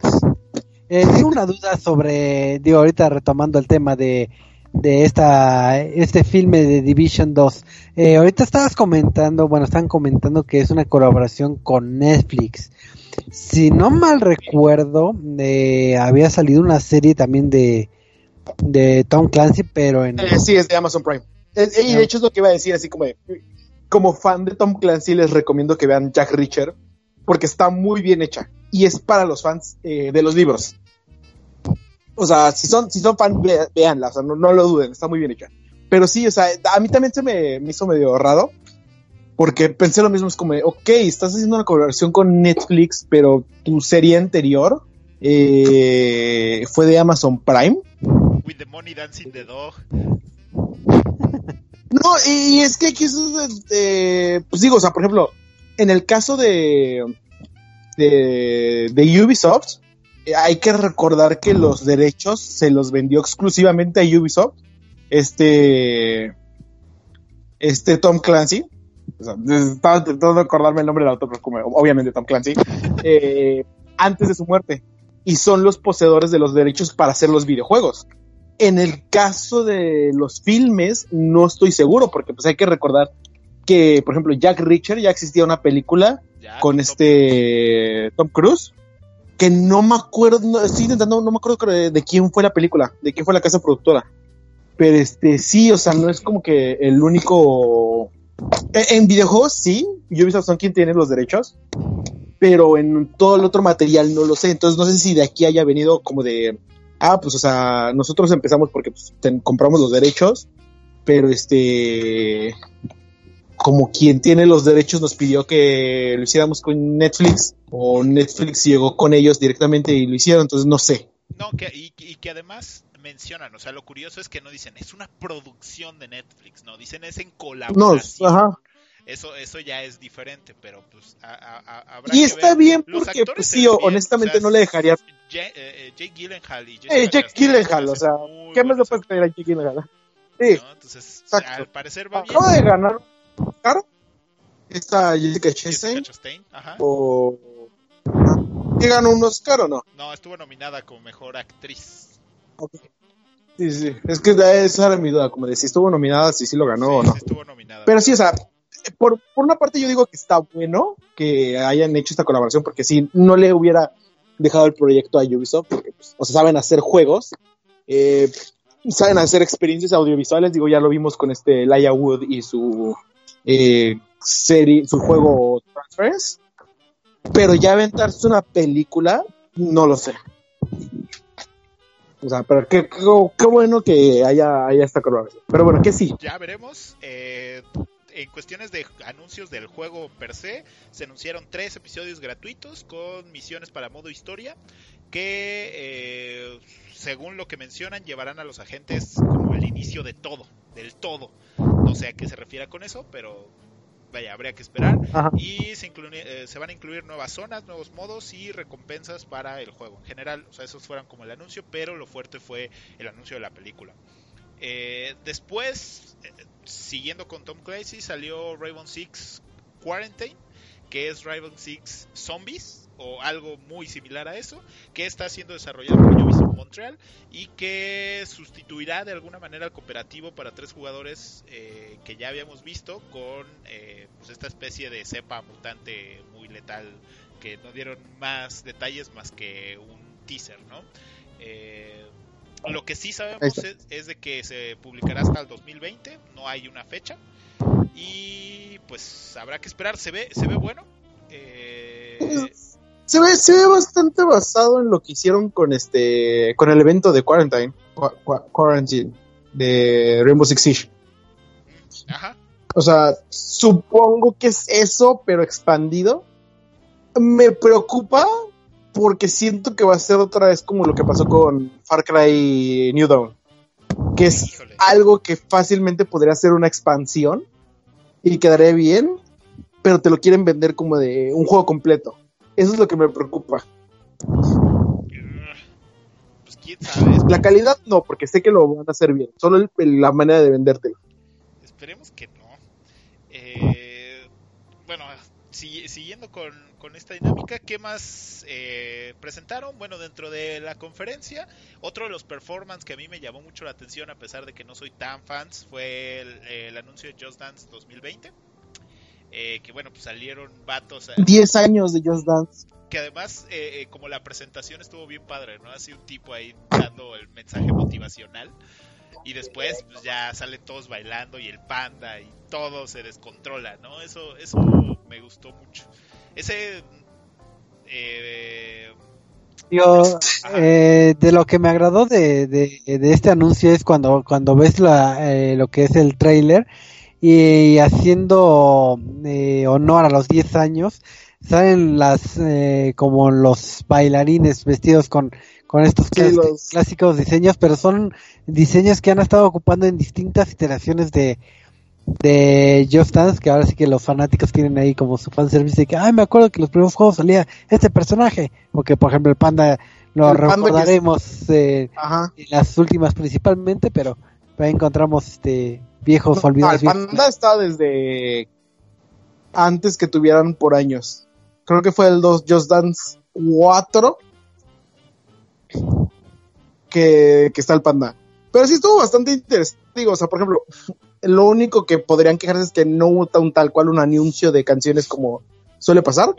Eh, tengo una duda sobre, digo, ahorita retomando el tema de, de esta, este filme de Division 2. Eh, ahorita estabas comentando, bueno, están comentando que es una colaboración con Netflix. Si no mal recuerdo, eh, había salido una serie también de, de Tom Clancy, pero en... Eh, sí, es de Amazon Prime. Eh, eh, y de hecho es lo que iba a decir, así como de, como fan de Tom Clancy les recomiendo que vean Jack Reacher porque está muy bien hecha y es para los fans eh, de los libros. O sea, si son si son fan ve- véanla, o sea, no, no lo duden, está muy bien hecha. pero sí, o sea, a mí también se me, me hizo medio raro. Porque pensé lo mismo, es como, de, ok, estás haciendo una colaboración con Netflix, pero tu serie anterior eh, fue de Amazon Prime. With the money dancing the dog. [laughs] No, y es que aquí de- pues digo, o sea, por ejemplo, en el caso de, de, de Ubisoft, eh, hay que recordar que los derechos se los vendió exclusivamente a Ubisoft. Este, este Tom Clancy, o sea, estaba intentando acordarme el nombre del autor, pero como, obviamente Tom Clancy, [laughs] eh, antes de su muerte. Y son los poseedores de los derechos para hacer los videojuegos. En el caso de los filmes, no estoy seguro, porque pues hay que recordar que, por ejemplo, Jack Reacher ya existía una película con Tom- este Tom Cruise, que no me acuerdo, no, estoy intentando, no me acuerdo de, de quién fue la película, de quién fue la casa productora. Pero este, sí, o sea, no es como que el único... En, en videojuegos sí, Ubisoft son quien tiene los derechos, pero en todo el otro material no lo sé, entonces no sé si de aquí haya venido como de... Ah, pues o sea, nosotros empezamos porque pues, ten- compramos los derechos, pero este como quien tiene los derechos nos pidió que lo hiciéramos con Netflix o Netflix llegó con ellos directamente y lo hicieron, entonces no sé. No, que, y, y que además mencionan, o sea, lo curioso es que no dicen, es una producción de Netflix, no, dicen es en No, colaboración. ajá. Eso, eso ya es diferente, pero pues a- a- habrá Y que está ver. bien porque pues sí, bien, honestamente o sea, no le dejaría Jake, eh, Jake Gyllenhaal y Eh, Jessica Jake Chastain Gyllenhaal, o sea, ¿qué más le puedes pedir a Jake Gyllenhaal? Sí. Entonces, exacto. al parecer va bien. acaba de ganar un Oscar esta Jessica Jessica Chastain Chastain, ajá. o ¿Qué ganó un Oscar o no? No, estuvo nominada como mejor actriz. Sí, sí, es que esa era mi duda, como de si estuvo nominada, si sí lo ganó Sí, o no. sí estuvo nominada. Pero sí, o sea, por, por una parte yo digo que está bueno que hayan hecho esta colaboración, porque si no le hubiera dejado el proyecto a Ubisoft, porque, pues, o sea, saben hacer juegos, eh, saben hacer experiencias audiovisuales, digo, ya lo vimos con este Laia Wood y su eh, serie, su juego Transference, pero ya aventarse una película, no lo sé. O sea, pero qué, qué, qué bueno que haya, haya esta colaboración. Pero bueno, que sí. Ya veremos. eh, en cuestiones de anuncios del juego per se, se anunciaron tres episodios gratuitos con misiones para modo historia que, eh, según lo que mencionan, llevarán a los agentes como el inicio de todo, del todo. No sé a qué se refiere con eso, pero vaya, habría que esperar. Ajá. Y se, eh, se van a incluir nuevas zonas, nuevos modos y recompensas para el juego. En general, o sea, esos fueron como el anuncio, pero lo fuerte fue el anuncio de la película. Eh, después, eh, siguiendo con Tom Clancy, salió Rainbow Six Quarantine, que es Rainbow Six Zombies, o algo muy similar a eso, que está siendo desarrollado por Ubisoft Montreal y que sustituirá de alguna manera al cooperativo para tres jugadores eh, que ya habíamos visto con eh, pues esta especie de cepa mutante muy letal que no dieron más detalles más que un teaser, ¿no? Lo que sí sabemos es, es de que se publicará hasta el 2020, no hay una fecha y pues habrá que esperar, se ve, se ve bueno. Eh, se ve, se ve bastante basado en lo que hicieron con este, con el evento de Quarantine, Qu- Qu- Quarantine, de Rainbow Six Siege. ajá, O sea, supongo que es eso, pero expandido. Me preocupa porque siento que va a ser otra vez como lo que pasó con Far Cry New Dawn. Que es híjole. algo que fácilmente podría ser una expansión y quedaría bien, pero te lo quieren vender como de un juego completo. Eso es lo que me preocupa. Pues quién sabe, La calidad no, porque sé que lo van a hacer bien. Solo el- el- la manera de vendértelo. Esperemos que no. Eh, bueno, si- siguiendo con, con esta dinámica, ¿qué más eh, presentaron? Bueno, dentro de la conferencia, otro de los performances que a mí me llamó mucho la atención, a pesar de que no soy tan fans, fue el, el anuncio de Just Dance 2020. Eh, que bueno, pues salieron vatos. eh, 10 años de Just Dance. que además, eh, eh, como la presentación estuvo bien padre, ¿no? Así un tipo ahí dando el mensaje motivacional. Y después, pues ya salen todos bailando y el panda y todo se descontrola, ¿no? Eso, eso me gustó mucho. Ese. eh, Yo, eh, de lo que me agradó de, de, de este anuncio es cuando, cuando ves la, eh, lo que es el trailer y haciendo eh, honor a los 10 años, salen las eh, como los bailarines vestidos con, con estos Sí, clás- los- clásicos diseños, pero son diseños que han estado ocupando en distintas iteraciones de de Just Dance, que ahora sí que los fanáticos tienen ahí como su fanservice de que, ay, me acuerdo que los primeros juegos salía este personaje, porque por ejemplo el panda lo El panda que- recordaremos eh, en las últimas principalmente, pero ahí encontramos este viejos No, olvidados. el panda está desde antes que tuvieran por años. Creo que fue el 2 Just Dance 4 que, que está el panda. Pero sí estuvo bastante interesante. Digo, o sea, por ejemplo, lo único que podrían quejarse es que no hubo un tal cual un anuncio de canciones como suele pasar.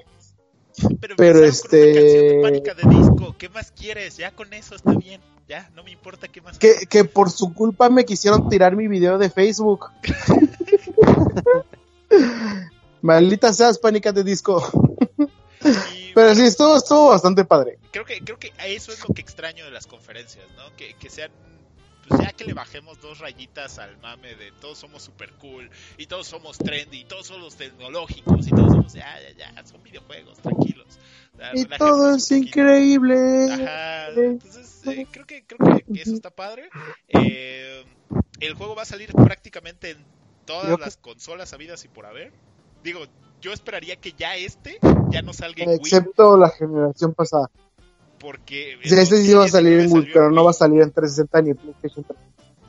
Pero, Pero, una este- canción de pánica de disco. ¿Qué más quieres? Ya con eso está bien. Ya, no me importa qué más. Que, que por su culpa me quisieron tirar mi video de Facebook. [laughs] Maldita seas, pánica de disco. Y, Pero sí, estuvo, estuvo bastante padre. creo que creo que eso es lo que extraño de las conferencias, ¿no? Que, que sean pues ya que le bajemos dos rayitas al mame de todos somos super cool y todos somos trendy y todos somos tecnológicos y todos somos ya ya ya son videojuegos, tranquilos. Y todo es increíble. Ajá, entonces eh, creo que creo que eso está padre. Eh, el juego va a salir prácticamente en todas las consolas habidas y por haber. Digo, yo esperaría que ya este ya no salga en Wii Excepto la generación pasada. Porque Sí, este sí va a salir en 2019 Wii, pero no va a salir en 360 ni en PlayStation 3.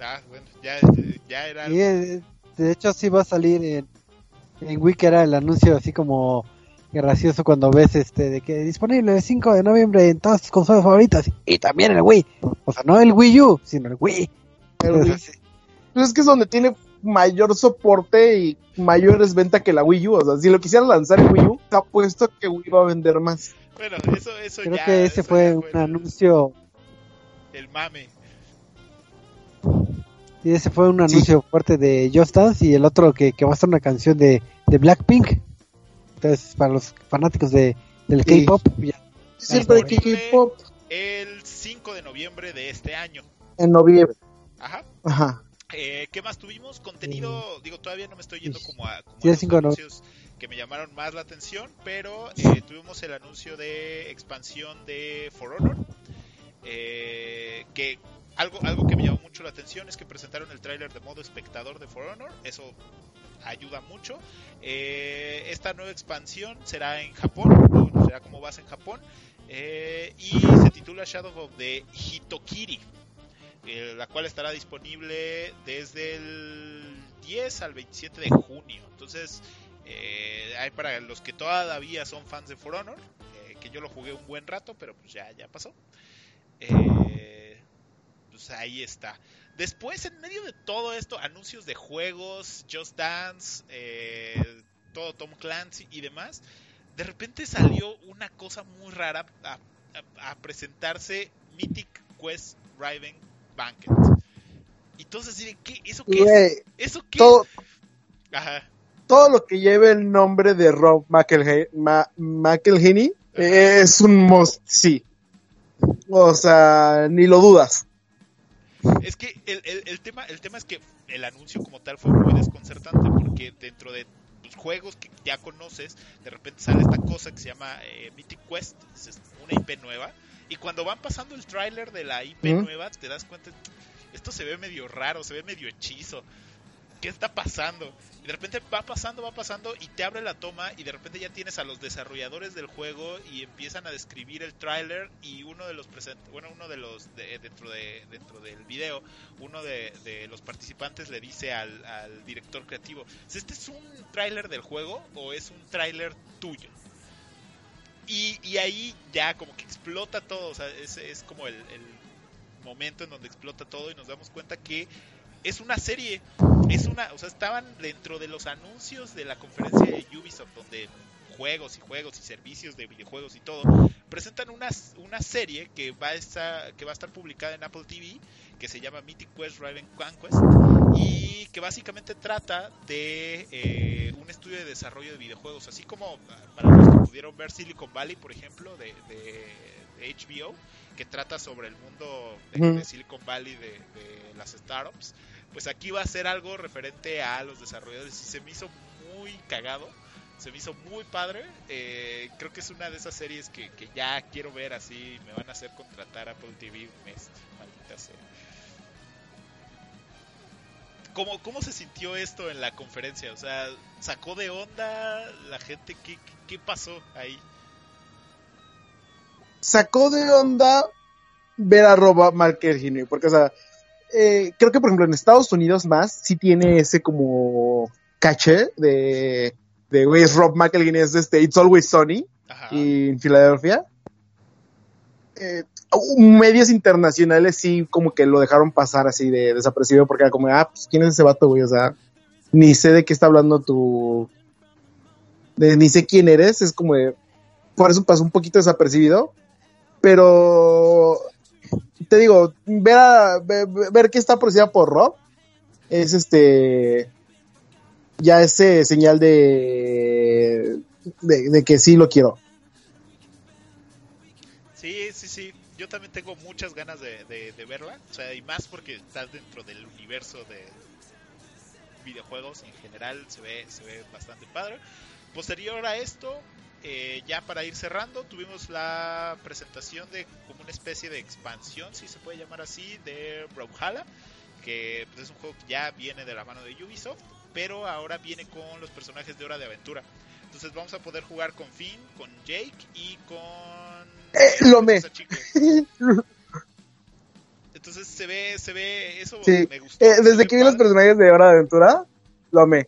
Ah, bueno, ya, ya era eh, de hecho sí va a salir en, en Wii, que era el anuncio así como gracioso cuando ves este de que disponible el 5 de noviembre en todas tus consolas favoritas y también el Wii. O sea, no el Wii U, sino el Wii. El Wii. Entonces, Pues es que es donde tiene mayor soporte y mayores venta que la Wii U. O sea, si lo quisieran lanzar en Wii U, te apuesto que Wii va a vender más. Bueno, eso, eso creo ya. que ese fue un el- anuncio El mame. y ese fue un Sí. anuncio fuerte de Just Dance y el otro que, que va a ser una canción de, de Blackpink. Entonces, para los fanáticos de, del Sí. K-pop, ya Siempre Disponible. K-pop El 5 de noviembre de este año. en noviembre. Ajá. Ajá. Eh, ¿Qué más tuvimos? Contenido, digo, todavía no me estoy yendo Sí. como a, como Sí, a el los 5 de anuncios que me llamaron más la atención, pero eh, tuvimos el anuncio de expansión de For Honor, eh, que algo, algo que me llamó mucho la atención es que presentaron el tráiler de modo espectador de For Honor, eso ayuda mucho. Eh, esta nueva expansión será en Japón, será como base en Japón, y se titula Shadow of the Hitokiri la cual estará disponible desde el 10 al 27 de junio. Entonces, eh, hay para los que todavía son fans de For Honor, eh, que yo lo jugué un buen rato, pero pues ya, ya pasó. Eh, pues ahí está. Después, en medio de todo esto, anuncios de juegos, Just Dance, eh, todo Tom Clancy y demás, de repente salió una cosa muy rara a, a- a presentarse Mythic Quest Riven Banquet. Y ¿qué? ¿Eso qué es? ¿Eso qué es? Ajá. Todo lo que lleve el nombre de Rob McElhe- Ma- McElhenney es un must, sí. O sea, ni lo dudas. Es que el, el- el tema, el tema es que el anuncio como tal fue muy desconcertante porque dentro de los juegos que ya conoces, de repente sale esta cosa que se llama eh, Mythic Quest, es una IP nueva, y cuando van pasando el tráiler de la IP nueva, te das cuenta, esto se ve medio raro, se ve medio hechizo. ¿Qué está pasando? Y de repente va pasando, va pasando y te abre la toma y de repente ya tienes a los desarrolladores del juego y empiezan a describir el tráiler y uno de los present bueno, uno de los de- dentro de dentro del video, uno de, los participantes le dice al, director creativo, ¿este es un tráiler del juego o es un tráiler tuyo? Y, y ahí ya como que explota todo, o sea, es, es como el momento en donde explota todo y nos damos cuenta que es una serie, es una, o sea, estaban dentro de los anuncios de la conferencia de Ubisoft donde juegos y juegos y servicios de videojuegos y todo presentan una, una serie que va a estar que va a estar publicada en Apple TV que se llama Mythic Quest Raven Conquest y que básicamente trata de eh, un estudio de desarrollo de videojuegos así como ah, para los que pudieron ver Silicon Valley por ejemplo de, de, HBO, que trata sobre el mundo de, Ujú. de Silicon Valley de, de las startups. Pues aquí va a ser algo referente a los desarrolladores y se me hizo muy cagado. Se me hizo muy padre. eh, creo que es una de esas series que, que ya quiero ver así. Me van a hacer contratar a Apple TV un mes. Maldita sea. ¿Cómo, ¿Cómo se sintió esto en la conferencia? O sea, ¿sacó de onda la gente? ¿Qué, qué, pasó ahí? Sacó de onda ver a Rob McElhenney, porque, o sea, eh, creo que, por ejemplo, en Estados Unidos más, sí tiene ese como caché de, de güey, es Rob McElhenney, es este It's Always Sunny, en Filadelfia. Eh, medios internacionales sí como que lo dejaron pasar así de desapercibido porque era como, ah, pues quién es ese vato, güey, o sea, ni sé de qué está hablando tu... De, ni sé quién eres, es como de... Por eso pasó un poquito desapercibido, pero te digo, ver, a- ver, que está producida por Rob es este ya ese señal de, de, que sí lo quiero. Sí, sí, sí. Yo también tengo muchas ganas de, de- de verla. O sea, y más porque está dentro del universo de videojuegos en general. Se ve, se ve bastante padre. Posterior a esto, eh, ya para ir cerrando, tuvimos la presentación de como una especie de expansión, si se puede llamar así, de Brawlhalla. Que pues, es un juego que ya viene de la mano de Ubisoft. Pero ahora viene con los personajes de Hora de Aventura. Entonces vamos a poder jugar con Finn, con Jake y con... Eh, lo me. esa chica. Entonces se ve, se ve, eso Sí. me gustó. Eh, desde que vi los personajes de Hora de Aventura, lo amé.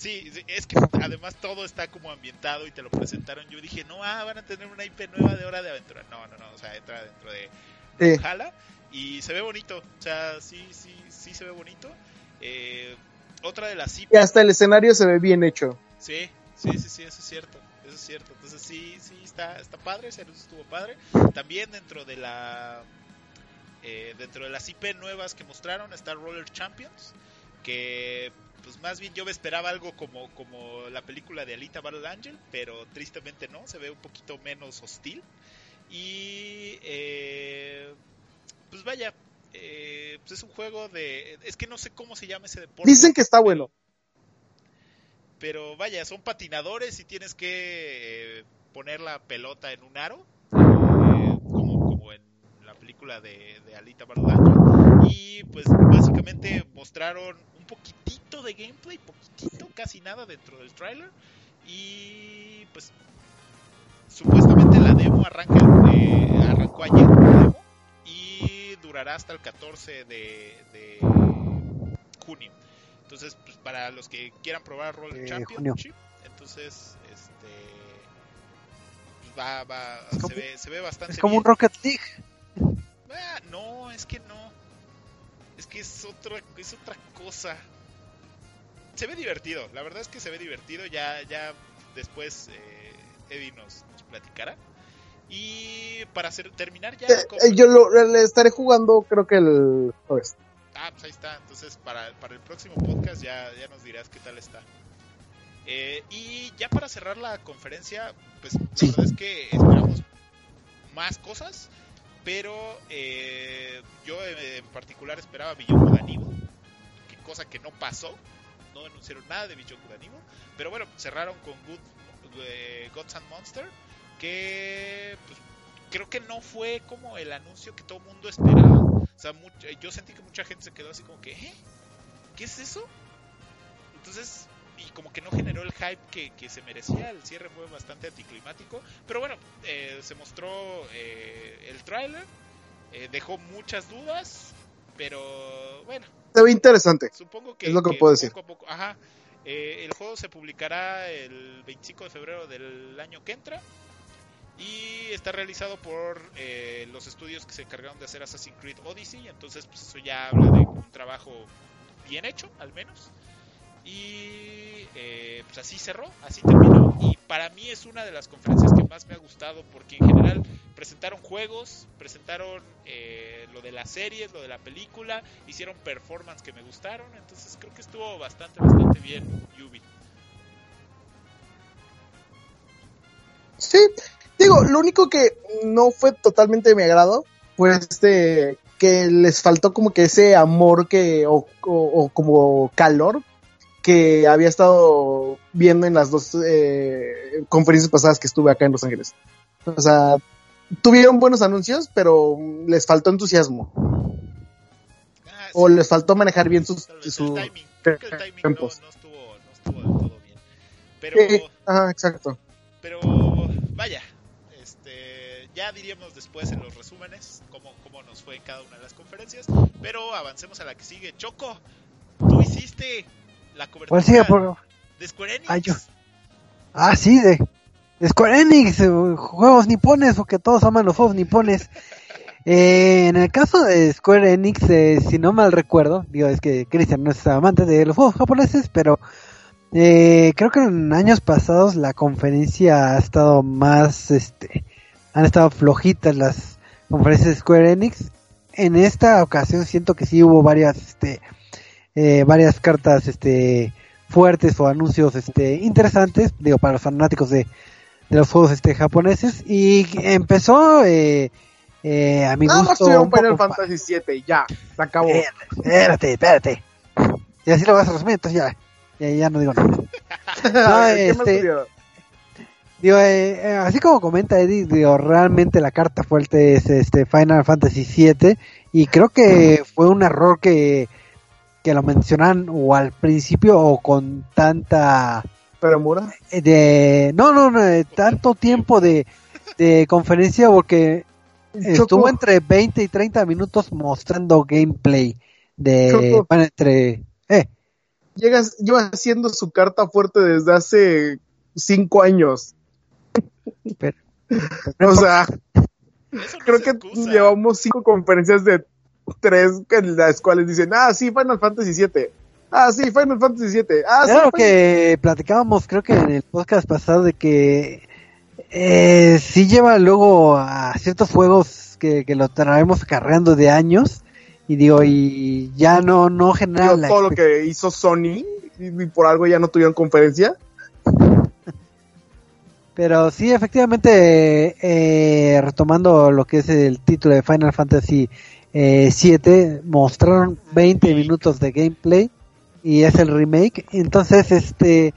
Sí, sí, es que además todo está como ambientado y te lo presentaron. Yo dije, no, ah, van a tener una IP nueva de Hora de Aventura. No, no, no, o sea, entra dentro de Sí. Brawlhalla y se ve bonito. O sea, sí, sí, sí se ve bonito. Eh, otra de las IP Y hasta el escenario se ve bien hecho. Sí, sí, sí, sí, eso es cierto, eso es cierto. Entonces sí, sí, está, está padre, ese anuncio estuvo padre. También dentro de la eh, dentro de las IP nuevas que mostraron está Roller Champions, que pues más bien yo me esperaba algo como, como la película de Alita Battle Angel, pero tristemente no, se ve un poquito menos hostil. Y eh, pues vaya, eh, pues es un juego de... Es que no sé cómo se llama ese deporte. Dicen que está bueno. pero vaya, son patinadores y tienes que eh, poner la pelota en un aro, como, como en la película de, de Alita Battle Angel. Y pues básicamente mostraron un poquitito de gameplay, poquitito, casi nada dentro del trailer. Y pues supuestamente la demo arranca, eh, arrancó ayer demo, y durará hasta el 14 de, de junio. Entonces, pues, para los que quieran probar Roller Eh, Championship, entonces, este, pues, va, va, como- se ve, se ve bastante Es como un. Rocket League. Ah, no, es que no. Es que es otra, es otra cosa. Se ve divertido, la verdad es que se ve divertido. Ya, ya después eh, Eddie nos, nos platicará. Y para hacer, terminar ya. Eh, eh, yo lo, le estaré jugando, creo que el jueves. Ah, pues ahí está. Entonces, para, para el próximo podcast ya, ya nos dirás qué tal está. Eh, y ya para cerrar la conferencia, pues la Sí. verdad es que esperamos más cosas, pero eh, yo eh, en particular esperaba and Evil, que cosa que no pasó. No anunciaron nada de and Evil, pero bueno, cerraron con Good, eh, Gods and Monster, que pues, creo que no fue como el anuncio que todo el mundo esperaba. O sea, eh, yo sentí que mucha gente se quedó así como que, ¿eh? ¿Qué es eso? Entonces, y como que no generó el hype que, que se merecía. El cierre fue bastante anticlimático. Pero bueno, eh, se mostró eh, el tráiler. eh, dejó muchas dudas. Pero bueno, Se ve interesante. supongo que, Es lo que puedo decir. poco poco, ajá, Eh, el juego se publicará el 25 de febrero del año que entra y está realizado por eh, los estudios que se encargaron de hacer Assassin's Creed Odyssey, entonces pues eso ya habla de un trabajo bien hecho, al menos. Y eh, pues así cerró, así terminó. Y para mí es una de las conferencias que más me ha gustado porque en general presentaron juegos, presentaron eh, lo de las series, lo de la película, hicieron performance que me gustaron. Entonces creo que estuvo bastante, bastante bien Yubi. Sí, digo, Lo, único que no fue totalmente de mi agrado fue este que les faltó como que ese amor que o- o como calor que había estado viendo en las dos eh, conferencias pasadas que estuve acá en Los Ángeles. O sea, tuvieron buenos anuncios, pero les faltó entusiasmo Ah, o les faltó manejar bien sus, su timing. Creo que el timing no, estuvo, no estuvo del todo bien. Pero, Sí, ajá, exacto. pero vaya, este, ya diríamos después en los resúmenes cómo, cómo nos fue en cada una de las conferencias. Pero avancemos a la que sigue. Choco, tú hiciste la cobertura ¿Cuál sigue por.? de Square Enix. Ay, yo. Ah, sí, de, de Square Enix, eh, juegos nipones, porque todos aman los juegos nipones. [laughs] Eh, en el caso de Square Enix, eh, si no mal recuerdo, digo, es que Christian no es amante de los juegos japoneses, pero eh, creo que en años pasados la conferencia ha estado más, este, han estado flojitas las conferencias de Square Enix. En esta ocasión siento que sí hubo varias, este, eh, varias cartas, este, fuertes o anuncios este interesantes digo para los fanáticos de, de los juegos este japoneses y empezó eh, eh, a mi más gusto tuvieron un Final Fantasy VII, ya, se acabó. espérate espérate y así lo vas a resumir entonces ya ya, ya no digo nada [laughs] A ver, ¿qué más este-? Digo, eh, eh, así como comenta Eddie, digo, realmente la carta fuerte es este Final Fantasy VII y creo que fue un error que, que lo mencionan o al principio o con tanta Pero Mura. eh, de no no no eh, tanto tiempo de, de conferencia porque estuvo entre 20 y 30 minutos mostrando gameplay de bueno, entre eh llegas, lleva haciendo su carta fuerte desde hace cinco años. pero- O sea, [laughs] creo que llevamos cinco conferencias de tres en las cuales dicen, ah, sí, Final Fantasy VII. Ah, sí, Final Fantasy VII. Ah, sí, Final- que platicábamos, creo que en el podcast pasado, de que eh, sí lleva luego a ciertos juegos que, que lo traemos cargando de años y digo, y ya no, no genera Digo, todo lo que hizo Sony y, por algo ya no tuvieron conferencia. [laughs] Pero sí, efectivamente, eh, retomando lo que es el título de Final Fantasy 7, mostraron 20 minutos de gameplay y es el remake. Entonces, este,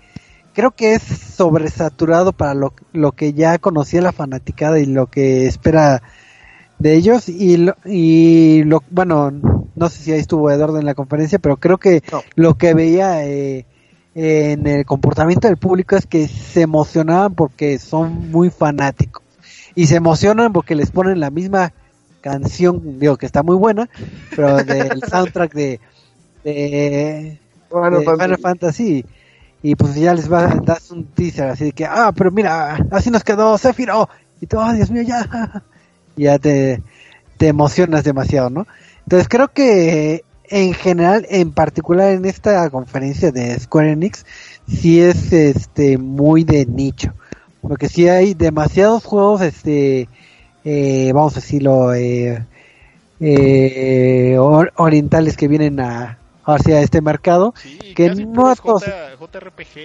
creo que es sobresaturado para lo, lo que ya conocía la fanaticada y lo que espera de ellos. Y lo, y lo, bueno, no sé si ahí estuvo Eduardo en la conferencia, pero creo que No. lo que veía eh, en el comportamiento del público es que se emocionaban porque son muy fanáticos y se emocionan porque les ponen la misma canción, digo que está muy buena, pero del [laughs] soundtrack de, de, Fantasy. Final Fantasy. Y pues ya les va das un teaser así de que ah pero mira así nos quedó Sephiroth y tú oh Dios mío ya y [laughs] ya te te emocionas demasiado no entonces creo que en general en particular en esta conferencia de Square Enix sí es este muy de nicho. Porque sí hay demasiados juegos este eh, vamos a decirlo eh, eh, or- orientales que vienen a hacia este mercado Sí, que casi no todos- J- JRPG,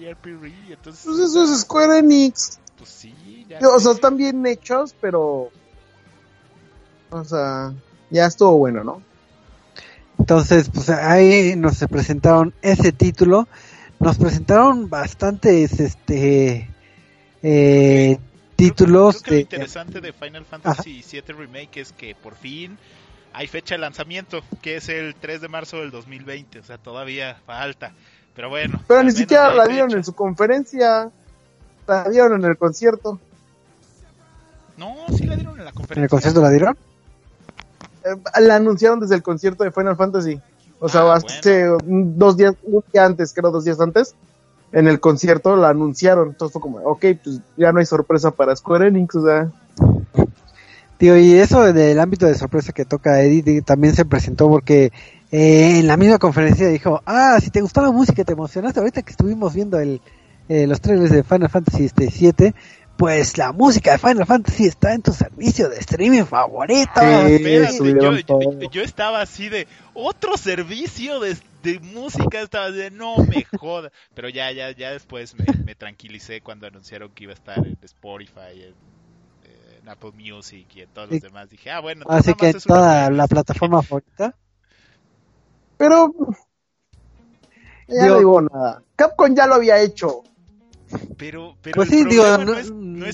JRPG, entonces, Pues eso es Square Enix. pues sí, ya O sea, están bien hechos, pero. O sea, ya estuvo bueno, ¿no? Entonces, pues ahí nos presentaron ese título, nos presentaron bastantes este eh, títulos Creo que lo interesante de Final Fantasy VII Remake es que por fin hay fecha de lanzamiento, que es el 3 de marzo del 2020, o sea, todavía falta. Pero bueno. Pero ni siquiera la dieron fecha. en su conferencia. La dieron en el concierto. No, sí la dieron en la conferencia. en el concierto la dieron. Eh, la anunciaron desde el concierto de Final Fantasy. O sea, Ah, hace dos días, un día antes, creo dos días antes, en el concierto la anunciaron. Entonces fue como, ok, pues ya no hay sorpresa para Square Enix, o sea. Tío, y eso del ámbito de sorpresa que toca Eddie di- también se presentó porque eh, en la misma conferencia dijo, ah, si te gustaba la música, te emocionaste ahorita que estuvimos viendo el, eh, los trailers de Final Fantasy este 7, pues la música de Final Fantasy está en tu servicio de streaming favorito. Sí, Espérate, yo, yo- yo estaba así de otro servicio de, de música, estaba así de no me [laughs] joda. Pero ya, ya, ya después me, me tranquilicé cuando anunciaron que iba a estar en Spotify, en en Apple Music y en todos los demás. Dije, ah, bueno, así que toda la plataforma favorita. Pero ya no digo nada. Capcom ya lo había hecho. Pero, pero pues sí, digo,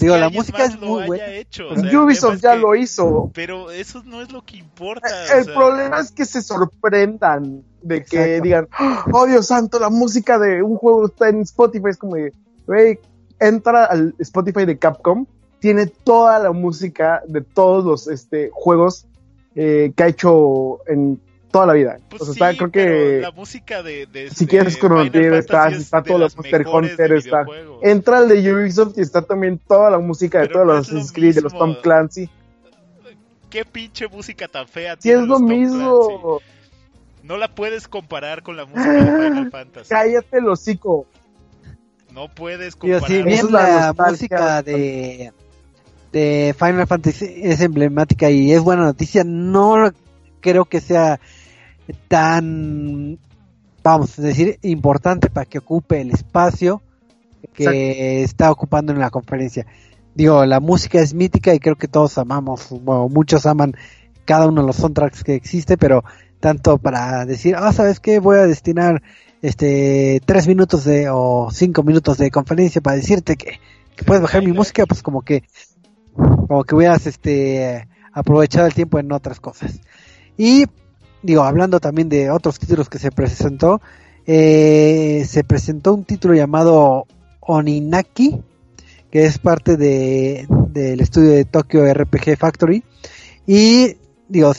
digo la música es muy buena. Hecho, Ubisoft ya lo hizo. Pero eso no es lo que importa. El problema es que se sorprendan de que digan, oh Dios santo, la música de un juego está en Spotify. Es como, güey, entra al Spotify de Capcom, tiene toda la música de todos los este, juegos eh, que ha hecho en toda la vida. Pues o sea, creo que la música de, de si quieres conocer está, está todo los Monster Hunter, está entra el de Ubisoft y está también toda la música de todos los Assassin's Creed, de los Tom Clancy. Qué pinche música tan fea. Sí, es lo mismo. No la puedes comparar con la música de Final Fantasy. Cállate el hocico. No puedes comparar. bien la, música de, de Final Fantasy es emblemática y es buena noticia, no creo que sea tan, vamos a decir, importante para que ocupe el espacio que está ocupando en la conferencia. Digo, la música es mítica y creo que todos amamos, bueno, muchos aman cada uno de los soundtracks que existe, pero tanto para decir, ah, ¿sabes qué? Voy a destinar este tres minutos de o cinco minutos de conferencia para decirte que, puedes bajar mi música, pues como que como que hubieras este aprovechado el tiempo en otras cosas. Y digo, hablando también de otros títulos que se presentó, eh, se presentó un título llamado Oninaki, que es parte de, del estudio de Tokyo RPG Factory. Y digo,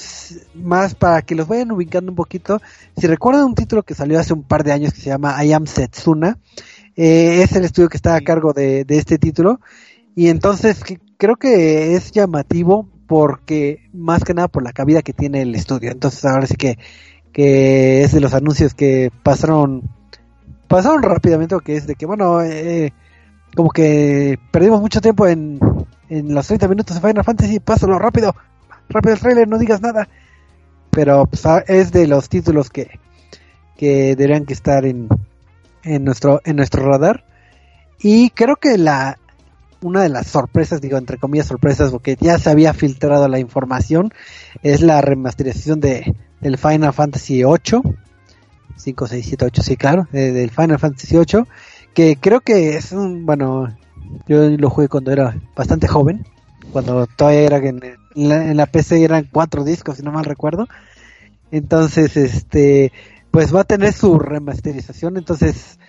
más para que los vayan ubicando un poquito, si recuerdan un título que salió hace un par de años que se llama I Am Setsuna, eh, es el estudio que está a cargo de, de este título. Y entonces creo que es llamativo porque más que nada por la cabida que tiene el estudio. Entonces ahora sí que, que es de los anuncios que pasaron pasaron rápidamente, que es de que bueno, eh, como que perdimos mucho tiempo en, en los 30 minutos de Final Fantasy, pásalo rápido, rápido el trailer, no digas nada. Pero pues, ah, es de los títulos que, que deberían que estar en, en nuestro en nuestro radar. Y creo que la una de las sorpresas, digo entre comillas sorpresas, porque ya se había filtrado la información, es la remasterización de, del Final Fantasy 8, 5, 6, 7, 8, sí, claro, del Final Fantasy 8, que creo que es un, bueno, yo lo jugué cuando era bastante joven, cuando todavía era en, la, en la PC eran cuatro discos, si no mal recuerdo, entonces, este, pues va a tener su remasterización, entonces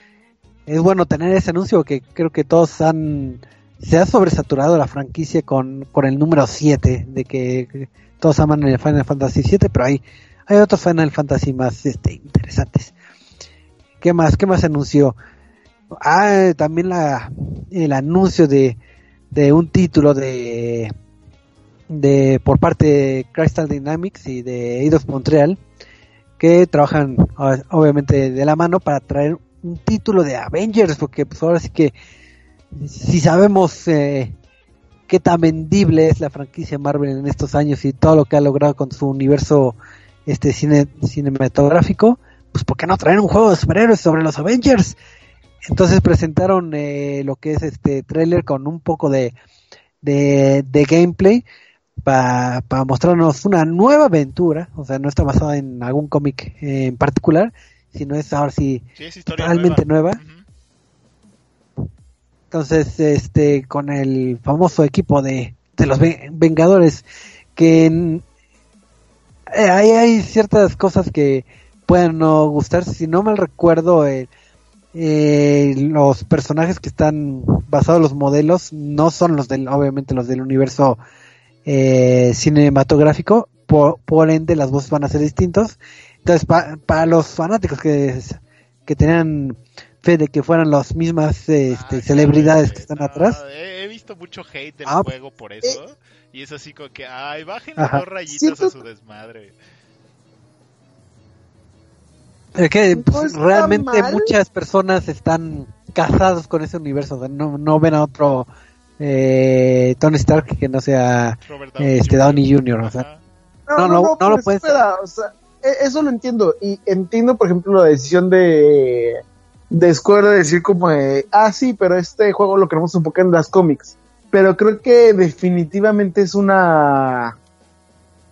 es bueno tener ese anuncio que creo que todos han se ha sobresaturado la franquicia con, con el número 7, de que todos aman el Final Fantasy 7, pero hay, hay otros Final Fantasy más este, interesantes. ¿Qué más? ¿Qué más anunció? Ah, también la, el anuncio de, de un título de, de por parte de Crystal Dynamics y de Eidos Montreal que trabajan obviamente de la mano para traer un título de Avengers porque pues ahora sí que si sabemos eh, qué tan vendible es la franquicia Marvel en estos años y todo lo que ha logrado con su universo este cine, cinematográfico, pues ¿por qué no traer un juego de superhéroes sobre los Avengers? Entonces presentaron eh, lo que es este trailer con un poco de, de, gameplay para mostrarnos una nueva aventura, o sea, no está basada en algún cómic en particular, sino es ahora sí, totalmente nueva. Entonces, este, con el famoso equipo de, de los Vengadores, que eh, ahí hay ciertas cosas que pueden no gustar. Si no mal recuerdo, eh, eh, los personajes que están basados en los modelos no son los del, obviamente los del universo cinematográfico, por, por, ende las voces van a ser distintos. Entonces, para los fanáticos que, que tenían de que fueran las mismas este, ah, celebridades que están atrás. he, visto mucho hate del ah, juego por eso. Eh, y es así como que, ay, bajen dos rayitas a su desmadre. Es que pues, realmente muchas personas están casados con ese universo. no, no ven a otro eh, Tony Stark que no sea este Downey Jr. O sea, no, no, no, lo puedes. E, eso lo entiendo. Y entiendo, por ejemplo, la decisión de de Square decir como de, ah, sí, pero este juego lo queremos enfocar en las cómics. pero creo que definitivamente es una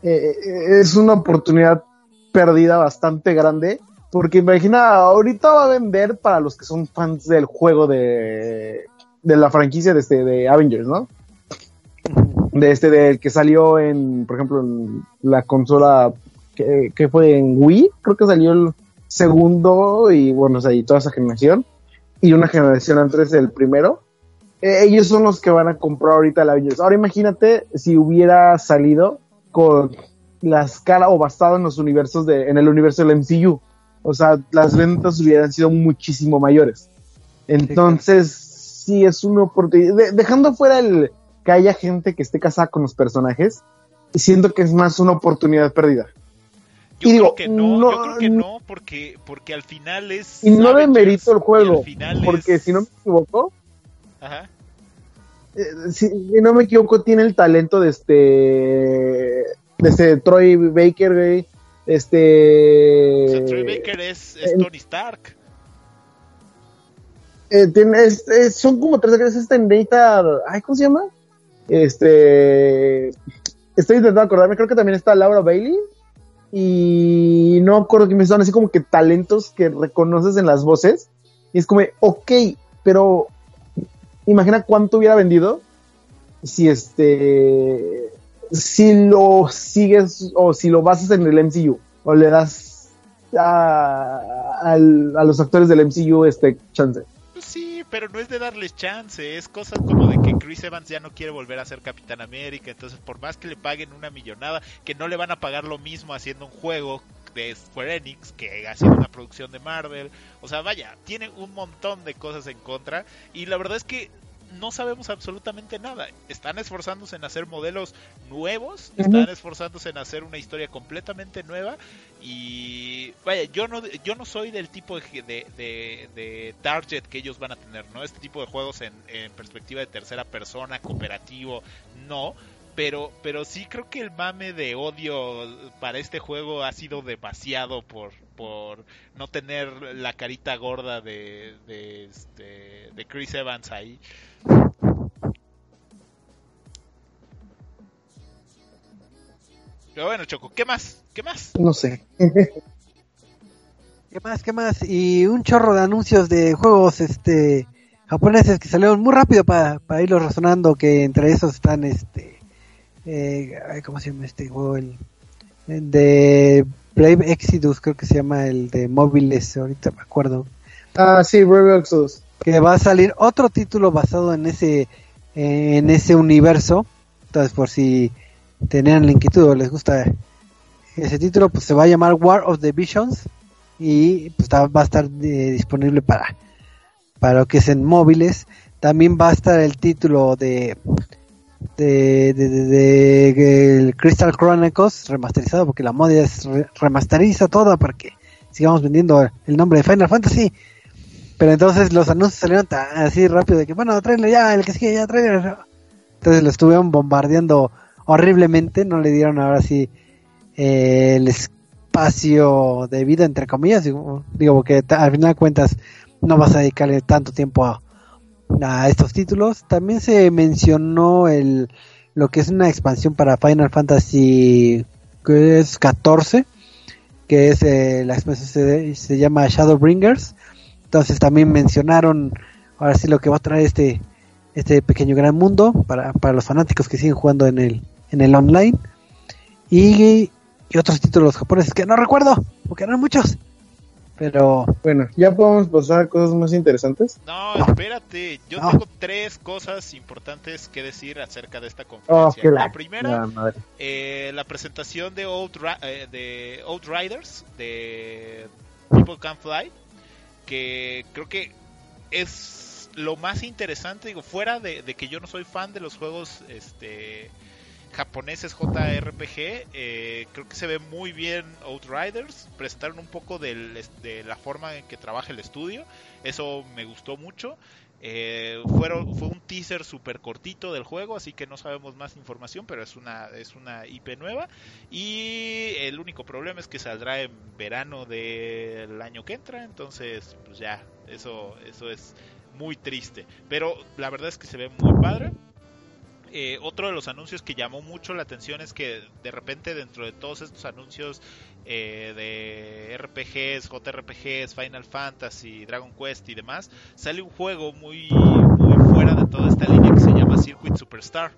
eh, eh, es una oportunidad perdida bastante grande porque imagina ahorita va a vender para los que son fans del juego de de la franquicia de este de Avengers, ¿no? De este del que salió en, por ejemplo, en la consola que, que fue en Wii, creo que salió el segundo y bueno, o sea, y toda esa generación y una generación antes del primero. Eh, ellos son los que van a comprar ahorita la Avengers. Ahora imagínate si hubiera salido con la escala o basado en los universos de, en el universo del MCU. O sea, las ventas hubieran sido muchísimo mayores. Entonces, sí, es una oportunidad. de- dejando fuera el que haya gente que esté casada con los personajes, siento que es más una oportunidad perdida. Yo Y creo digo, que no, no- yo creo que no, porque, porque al final es. Y no demerito el juego, porque es- si no me equivoco, Ajá. eh, si, si no me equivoco, tiene el talento de este. de este Troy Baker, güey. O Este. sea, Troy Baker es, es eh, Tony Stark. eh, tiene, es- es- son como tres actores. Este Nathan. Ay, ¿cómo se llama? Este. Estoy intentando acordarme, creo que también está Laura Bailey. Y no me acuerdo quiénes son, así como que talentos que reconoces en las voces. Y es como, ok, pero imagina cuánto hubiera vendido si este. Si lo sigues o si lo basas en el MCU o le das a, a los actores del MCU este chance. Pues sí, pero no es de darles chance, es cosas como de que Chris Evans ya no quiere volver a ser Capitán América, entonces por más que le paguen una millonada, que no le van a pagar lo mismo haciendo un juego de Square Enix que haciendo una producción de Marvel, o sea, vaya, tiene un montón de cosas en contra y la verdad es que no sabemos absolutamente nada. Están esforzándose en hacer modelos nuevos, están esforzándose en hacer una historia completamente nueva y vaya, yo no yo no soy del tipo de, de, de- de target que ellos van a tener, ¿no? Este tipo de juegos en, en perspectiva de tercera persona, cooperativo, no. Pero, pero sí creo que el mame de odio para este juego ha sido demasiado por, por no tener la carita gorda de, de, este, de Chris Evans ahí. Pero bueno, Choco, ¿qué más? ¿Qué más? No sé. [laughs] ¿Qué más? ¿Qué más? Y un chorro de anuncios de juegos este japoneses que salieron muy rápido para irlos razonando, que entre esos están este eh, ¿cómo se llama este juego? El, el de Brave Exodus, creo que se llama el de móviles, ahorita me acuerdo. Ah, sí, Brave Exodus. Que va a salir otro título basado en ese en ese universo. Entonces, por si tenían la inquietud o les gusta ese título, pues se va a llamar War of the Visions y pues va a estar eh, disponible para para lo que es en móviles. También va a estar el título de de, Crystal Chronicles remasterizado porque la moda es re- remasteriza todo para que sigamos vendiendo el nombre de Final Fantasy. Pero entonces los anuncios salieron tan así rápido de que bueno, trailer ya, el que sigue ya, trailer. Entonces lo estuvieron bombardeando horriblemente, no le dieron ahora sí eh, el espacio de vida entre comillas, digo, porque al final de cuentas no vas a dedicarle tanto tiempo a, a estos títulos. También se mencionó el lo que es una expansión para Final Fantasy que es 14, que es eh, la expansión se, se llama Shadowbringers. Entonces también mencionaron ahora sí lo que va a traer este este pequeño gran mundo para, para los fanáticos que siguen jugando en el en el online y, y otros títulos japoneses que no recuerdo porque eran muchos pero Bueno, ya podemos pasar a cosas más interesantes. No, espérate, yo No. tengo tres cosas importantes que decir acerca de esta Oh, conferencia. la primera, la madre. eh, la presentación de, Outra- eh, de Outriders, de People Can Fly, que creo que es lo más interesante, digo, fuera de, de que yo no soy fan de los juegos este japoneses JRPG, eh, creo que se ve muy bien Outriders, presentaron un poco de la forma en que trabaja el estudio, eso me gustó mucho. Eh, fue un teaser súper cortito del juego, así que no sabemos más información, pero es una, es una IP nueva. Y el único problema es que saldrá en verano del año que entra, entonces pues ya, eso, eso es muy triste. Pero la verdad es que se ve muy padre. Eh, otro de los anuncios que llamó mucho la atención es que de repente dentro de todos estos anuncios eh, de RPGs, JRPGs, Final Fantasy, Dragon Quest y demás, sale un juego muy, fuera de toda esta línea que se llama Circuit Superstar.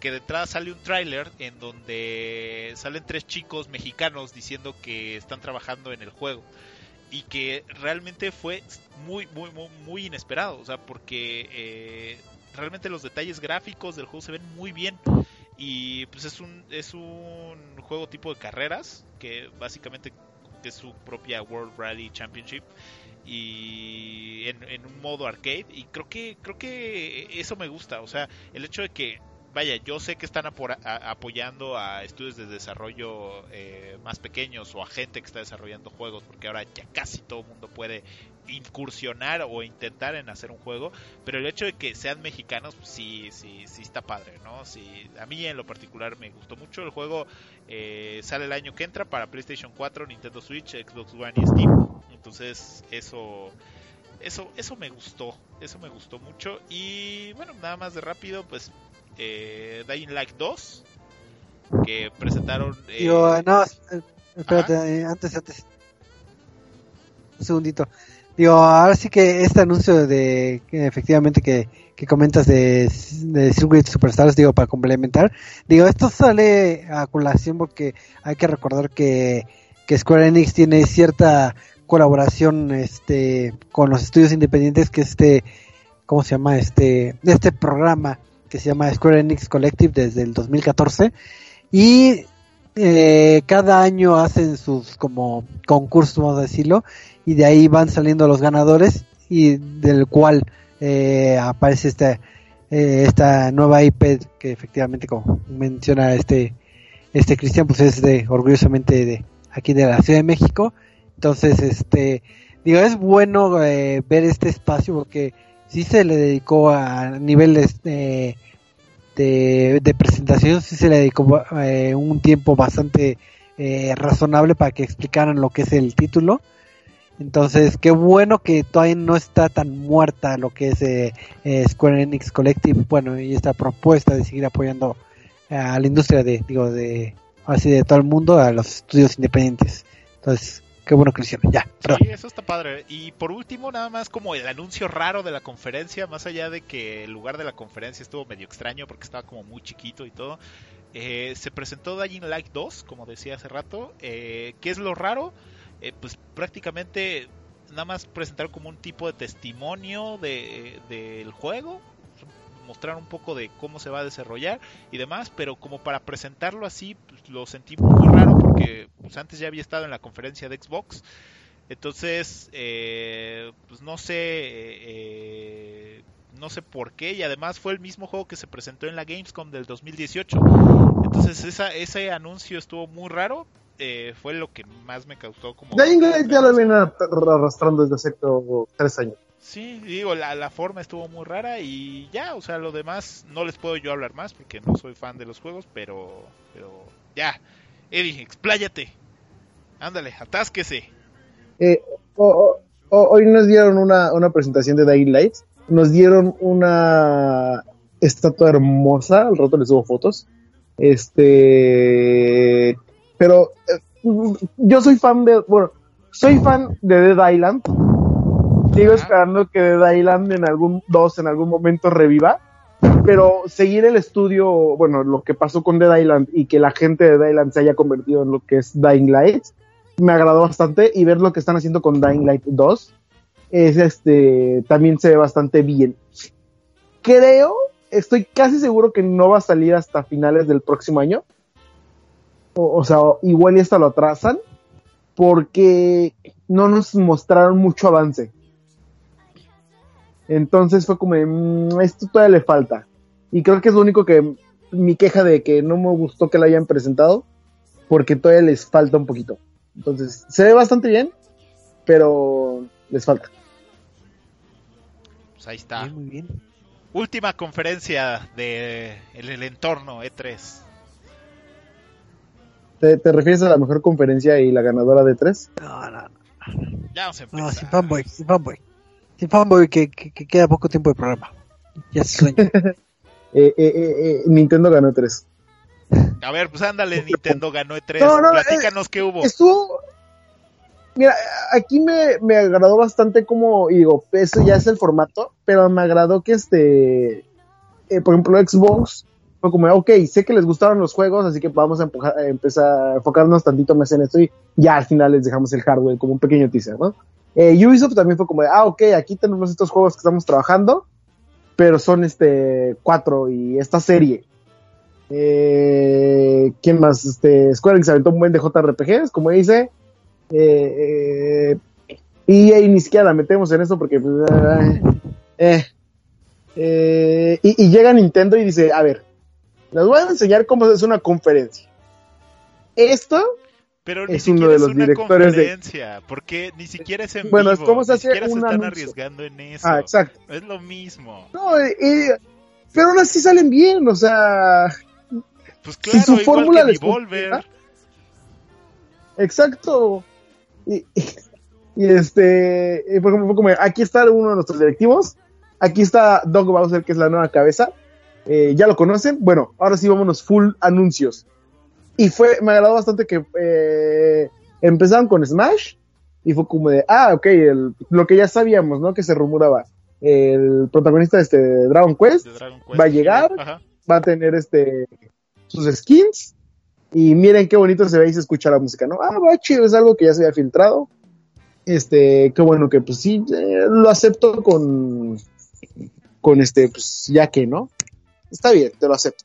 Que de entrada sale un tráiler en donde salen tres chicos mexicanos diciendo que están trabajando en el juego y que realmente fue muy muy muy, muy inesperado o sea porque eh, realmente los detalles gráficos del juego se ven muy bien. Y pues es un es un juego tipo de carreras que básicamente es su propia World Rally Championship y en, en, un modo arcade. Y creo que creo que eso me gusta. O sea el hecho de que vaya, yo sé que están apoyando a estudios de desarrollo eh, más pequeños o a gente que está desarrollando juegos, porque ahora ya casi todo el mundo puede incursionar o intentar en hacer un juego, pero el hecho de que sean mexicanos, pues sí, sí, sí está padre, ¿no? Sí, a mí en lo particular me gustó mucho el juego, eh, sale el año que entra para PlayStation 4, Nintendo Switch, Xbox One y Steam, entonces eso eso, eso me gustó, eso me gustó mucho. Y bueno, nada más de rápido, pues eh, Dying Light 2, que presentaron... Eh... Digo, no, espérate, eh, antes, antes. Un segundito. Digo, ahora sí que este anuncio de que efectivamente que, que comentas de, de Circuit Superstars, digo, para complementar, digo, esto sale a colación porque hay que recordar que, que Square Enix tiene cierta colaboración este con los estudios independientes que este ¿cómo se llama? este este programa que se llama Square Enix Collective desde el 2014 y eh, cada año hacen sus como concursos, vamos a decirlo, y de ahí van saliendo los ganadores y del cual eh, aparece esta, eh, esta nueva IP que efectivamente como menciona este este Cristian pues es de orgullosamente de aquí de la Ciudad de México. Entonces este digo es bueno ver este espacio porque sí se le dedicó a niveles de, de, presentación, sí se le dedicó eh, un tiempo bastante eh, razonable para que explicaran lo que es el título. Entonces, qué bueno que todavía no está tan muerta lo que es eh, Square Enix Collective, bueno, y esta propuesta de seguir apoyando a la industria de, digo, de, así de todo el mundo, a los estudios independientes. Entonces, qué bueno que hicieron. Ya, Sí, eso está padre. Y por último, nada más como el anuncio raro de la conferencia, más allá de que el lugar de la conferencia estuvo medio extraño porque estaba como muy chiquito y todo. Eh, se presentó Dying Light 2, como decía hace rato. Eh, ¿Qué es lo raro? Eh, pues prácticamente nada más presentar como un tipo de testimonio del de, juego mostrar un poco de cómo se va a desarrollar y demás, pero como para presentarlo así, pues, lo sentí muy raro porque pues, antes ya había estado en la conferencia de Xbox. Entonces, eh, pues no sé, eh, no sé por qué y además fue el mismo juego que se presentó en la Gamescom del 2018. Entonces esa, ese anuncio estuvo muy raro, eh, fue lo que más me causó como... Dying ya lo viene arrastrando desde hace tres años. Sí, digo, la, la, forma estuvo muy rara y ya, o sea, lo demás no les puedo yo hablar más porque no soy fan de los juegos, pero, pero ya. Eddie, expláyate. Ándale, atásquese. Eh, hoy nos dieron una, una presentación de Dying Light, nos dieron una estatua hermosa, al rato les subo fotos. Este, pero eh, yo soy fan de, bueno, soy fan de Dead Island Sigo esperando que Dead Island en algún 2 en algún momento reviva. Pero seguir el estudio, bueno, lo que pasó con Dead Island y que la gente de Dead Island se haya convertido en lo que es Dying Light, me agradó bastante. Y ver lo que están haciendo con Dying Light 2, es este, también se ve bastante bien. Creo, estoy casi seguro que no va a salir hasta finales del próximo año. O, o sea, igual y hasta lo atrasan, porque no nos mostraron mucho avance. Entonces fue como, mmm, esto todavía le falta. Y creo que es lo único que mi queja de que no me gustó que la hayan presentado, porque todavía les falta un poquito. Entonces, se ve bastante bien, pero les falta. Pues ahí está. muy bien. Última conferencia de el, entorno E3. ¿Te, refieres a la mejor conferencia y la ganadora de E3? No, no. Ya vamos a empezar. No, sin fanboy, sin fanboy. Sin fanboy que, que, que, queda poco tiempo de programa. Ya se sueña. [laughs] eh, eh, eh, Nintendo ganó 3. A ver, pues ándale, Nintendo ganó E3. No, no, Platícanos qué hubo. Estuvo. Mira, aquí me, me agradó bastante como, y digo, eso ya es el formato, pero me agradó que este, eh, por ejemplo, Xbox fue como, ok, sé que les gustaron los juegos, así que vamos a, empujar- a empezar a enfocarnos tantito más en esto y ya al final les dejamos el hardware como un pequeño teaser, ¿no? Eh, Ubisoft también fue como, de, ah, ok, aquí tenemos estos juegos que estamos trabajando, pero son este cuatro y esta serie. Eh, ¿Quién más? Este, Square Enix aventó un buen de JRPGs, como dice. Eh, eh, EA ni siquiera la metemos en eso porque. pues, eh, y, y llega Nintendo y dice: A ver, les voy a enseñar cómo hace una conferencia. Esto, Pero ni es uno siquiera de es los una directores de- porque ni siquiera es en Bueno, es vivo, como se ni siquiera se están anuncio. arriesgando en eso. ah, exacto. Es lo mismo. No, eh, eh, pero aún así salen bien, o sea, Pues Si claro, su igual fórmula que Devolver. Exacto. Y, y este, por ejemplo, como, aquí está uno de nuestros directivos, aquí está Doug Bowser, que es la nueva cabeza, Eh, ya lo conocen, bueno, ahora sí vámonos full anuncios. Y fue, me agradó bastante que eh, empezaron con Smash, y fue como de, ah, ok, el- lo que ya sabíamos, ¿no? Que se rumoraba. El protagonista de este Dragon Quest de Dragon Quest. va a llegar. Ajá. va a tener este sus skins y miren qué bonito se ve y se escucha la música, ¿no? Ah, va chido, es algo que ya se había filtrado. Este, qué bueno que pues sí, eh, lo acepto con con este, pues ya que, ¿no? Está bien, te lo acepto.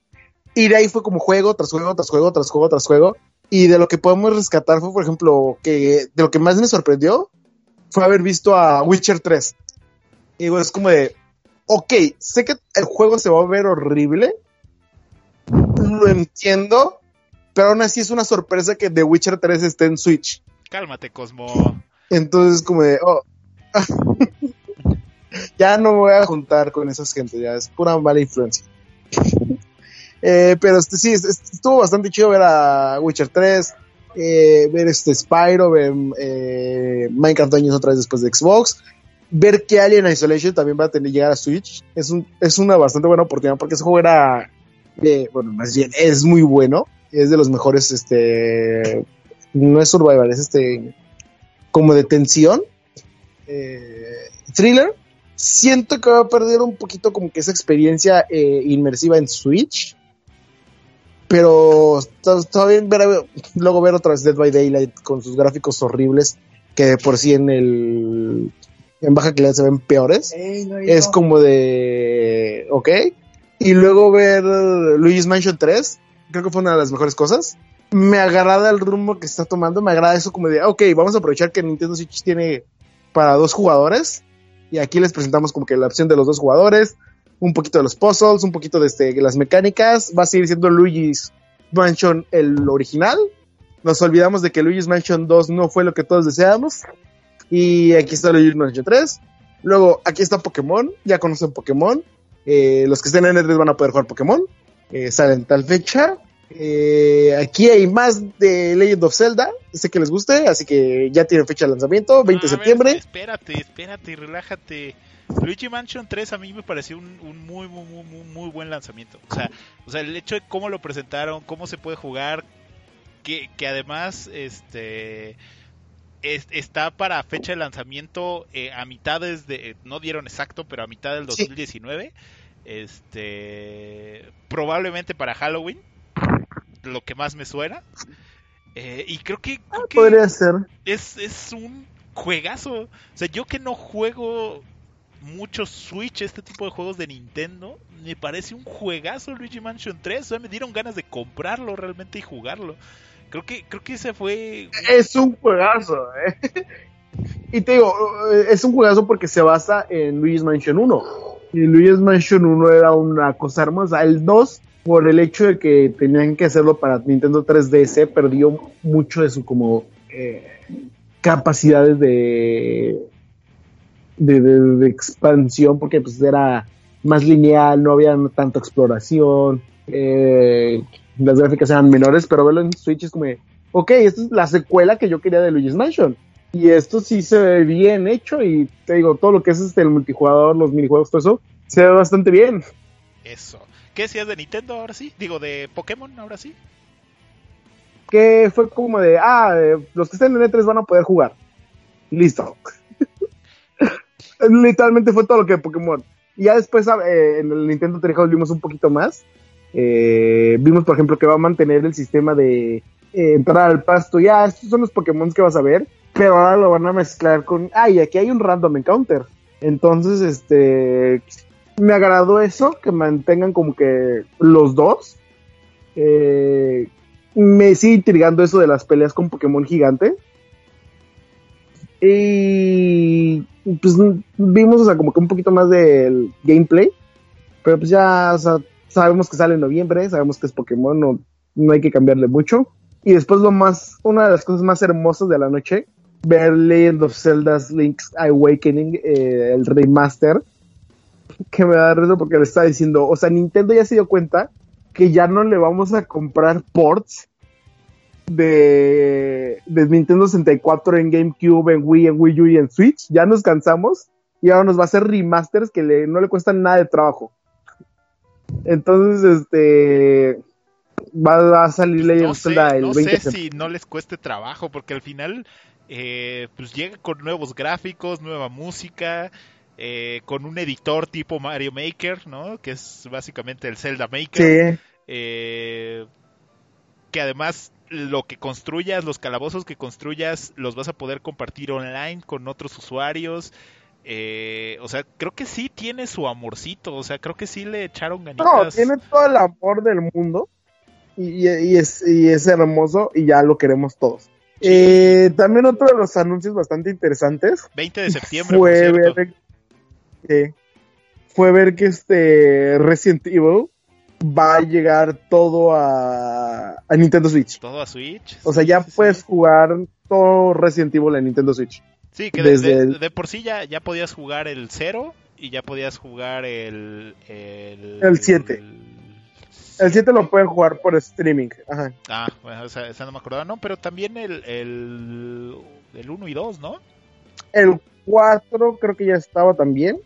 Y de ahí fue como juego tras juego, tras juego, tras juego, tras juego. Y de lo que podemos rescatar fue, por ejemplo, que de lo que más me sorprendió fue haber visto a Witcher 3. Y digo, es como de, ok, sé que el juego se va a ver horrible, lo entiendo, pero aún así es una sorpresa que The Witcher 3 esté en Switch. Cálmate, Cosmo. Entonces, como de, oh, [laughs] ya no me voy a juntar con esas gente, ya es pura mala influencia. Eh, pero este, sí, es- es- estuvo bastante chido ver a Witcher 3, eh, ver este Spyro, ver eh, Minecraft Dungeons otra vez después de Xbox, ver que Alien Isolation también va a tener llegar a Switch. Es, un, es una bastante buena oportunidad porque ese juego era, eh, bueno, más bien, es muy bueno, es de los mejores, este, no es survival, es este, como de tensión, thriller. Siento que va a perder un poquito como que esa experiencia inmersiva en Switch. Pero está, bien ver, luego ver otra vez Dead by Daylight con sus gráficos horribles, que por sí en el en baja calidad se ven peores. Es como de. Ok. Y luego ver Luigi's Mansion 3. Creo que fue una de las mejores cosas. Me agrada el rumbo que está tomando. Me agrada eso como de. Ok, vamos a aprovechar que Nintendo Switch tiene para dos jugadores. Y aquí les presentamos como que la opción de los dos jugadores. Un poquito de los puzzles. Un poquito de este, las mecánicas. Va a seguir siendo Luigi's Mansion el original. Nos olvidamos de que Luigi's Mansion 2 no fue lo que todos deseamos. Y aquí está Luigi's Mansion 3. Luego, aquí está Pokémon. Ya conocen Pokémon. Eh, los que estén en N3 van a poder jugar Pokémon. Eh, sale en tal fecha. Eh, aquí hay más de Legend of Zelda. Sé que les guste, así que ya tienen fecha de lanzamiento, 20 de A ver, septiembre. espérate, espérate, relájate. Luigi Mansion 3 a mí me pareció un, un muy, muy, muy, muy, muy buen lanzamiento. O sea, o sea, el hecho de cómo lo presentaron, cómo se puede jugar, que, que además este es- está para fecha de lanzamiento eh, a mitades de, no dieron exacto, pero a mitad del Sí. 2019. Este, probablemente para Halloween, lo que más me suena. Eh, y creo que, creo que- Podría ser. es, es un juegazo. O sea, yo que no juego mucho Switch, este tipo de juegos de Nintendo, me parece un juegazo Luigi Mansion 3. O sea, me dieron ganas de comprarlo realmente y jugarlo. Creo que, creo que ese fue. Es un juegazo, ¿eh? Y te digo, es un juegazo porque se basa en Luigi's Mansion 1. Y Luigi's Mansion 1 era una cosa hermosa. El 2, por el hecho de que tenían que hacerlo para Nintendo 3DS, perdió mucho de su como eh, capacidades de, de, de- de expansión porque pues era más lineal, no había tanta exploración, eh, las gráficas eran menores, pero verlo en Switch es como, ok, esta es la secuela que yo quería de Luigi's Mansion. Y esto sí se ve bien hecho y te digo, todo lo que es este, el multijugador, los minijuegos, todo eso, se ve bastante bien. Eso. ¿Qué decías de Nintendo ahora sí? Digo, de Pokémon ahora sí. Que fue como de, ah, eh, los que estén en E3 van a poder jugar. Listo. Literalmente fue todo lo que Pokémon. Y ya después eh, en el Nintendo Treehouse vimos un poquito más. Eh, vimos, por ejemplo, que va a mantener el sistema de eh, entrar al pasto. Ya, estos son los Pokémon que vas a ver. Pero ahora lo van a mezclar con. Ay, aquí hay un random encounter. Entonces, este. Me agradó eso, que mantengan como que los dos. Eh, me sigue intrigando eso de las peleas con Pokémon gigante. Y pues vimos, o sea, como que un poquito más del gameplay. Pero pues ya, o sea, sabemos que sale en noviembre, sabemos que es Pokémon, no, no hay que cambiarle mucho. Y después lo más, una de las cosas más hermosas de la noche, ver Legend of Zelda's Link's Awakening, eh, el remaster, que me da risa porque le está diciendo, o sea, Nintendo ya se dio cuenta que ya no le vamos a comprar ports de, de Nintendo 64 en GameCube, en Wii, en Wii U y en Switch. Ya nos cansamos y ahora nos va a hacer remasters que le, no le cuestan nada de trabajo. Entonces, este va, va a salir Legend No sé, Zelda el no 20 sé si no les cueste trabajo, porque al final eh, pues llega con nuevos gráficos, nueva música, eh, con un editor tipo Mario Maker, ¿no? Que es básicamente el Zelda Maker. Sí, eh, que además lo que construyas, los calabozos que construyas, los vas a poder compartir online con otros usuarios. Eh, o sea, creo que sí tiene su amorcito, o sea, creo que sí le echaron no, ganitas. tiene todo el amor del mundo y, es, y es hermoso y ya lo queremos todos. Eh, también otro de los anuncios bastante interesantes 20 de septiembre, fue ver, eh, fue ver que este Resident Evil va a llegar todo a, a Nintendo Switch. Todo a Switch. O sea, ya sí, sí. puedes jugar todo Resident Evil en Nintendo Switch. Sí, que de, desde de- el- de por sí ya, ya podías jugar el 0 y ya podías jugar el... El, El 7. El 7 lo pueden jugar por streaming. Ajá. Ah, bueno, esa, esa no me acordaba, no, pero también el, el, el 1 y 2, ¿no? El 4 creo que ya estaba también.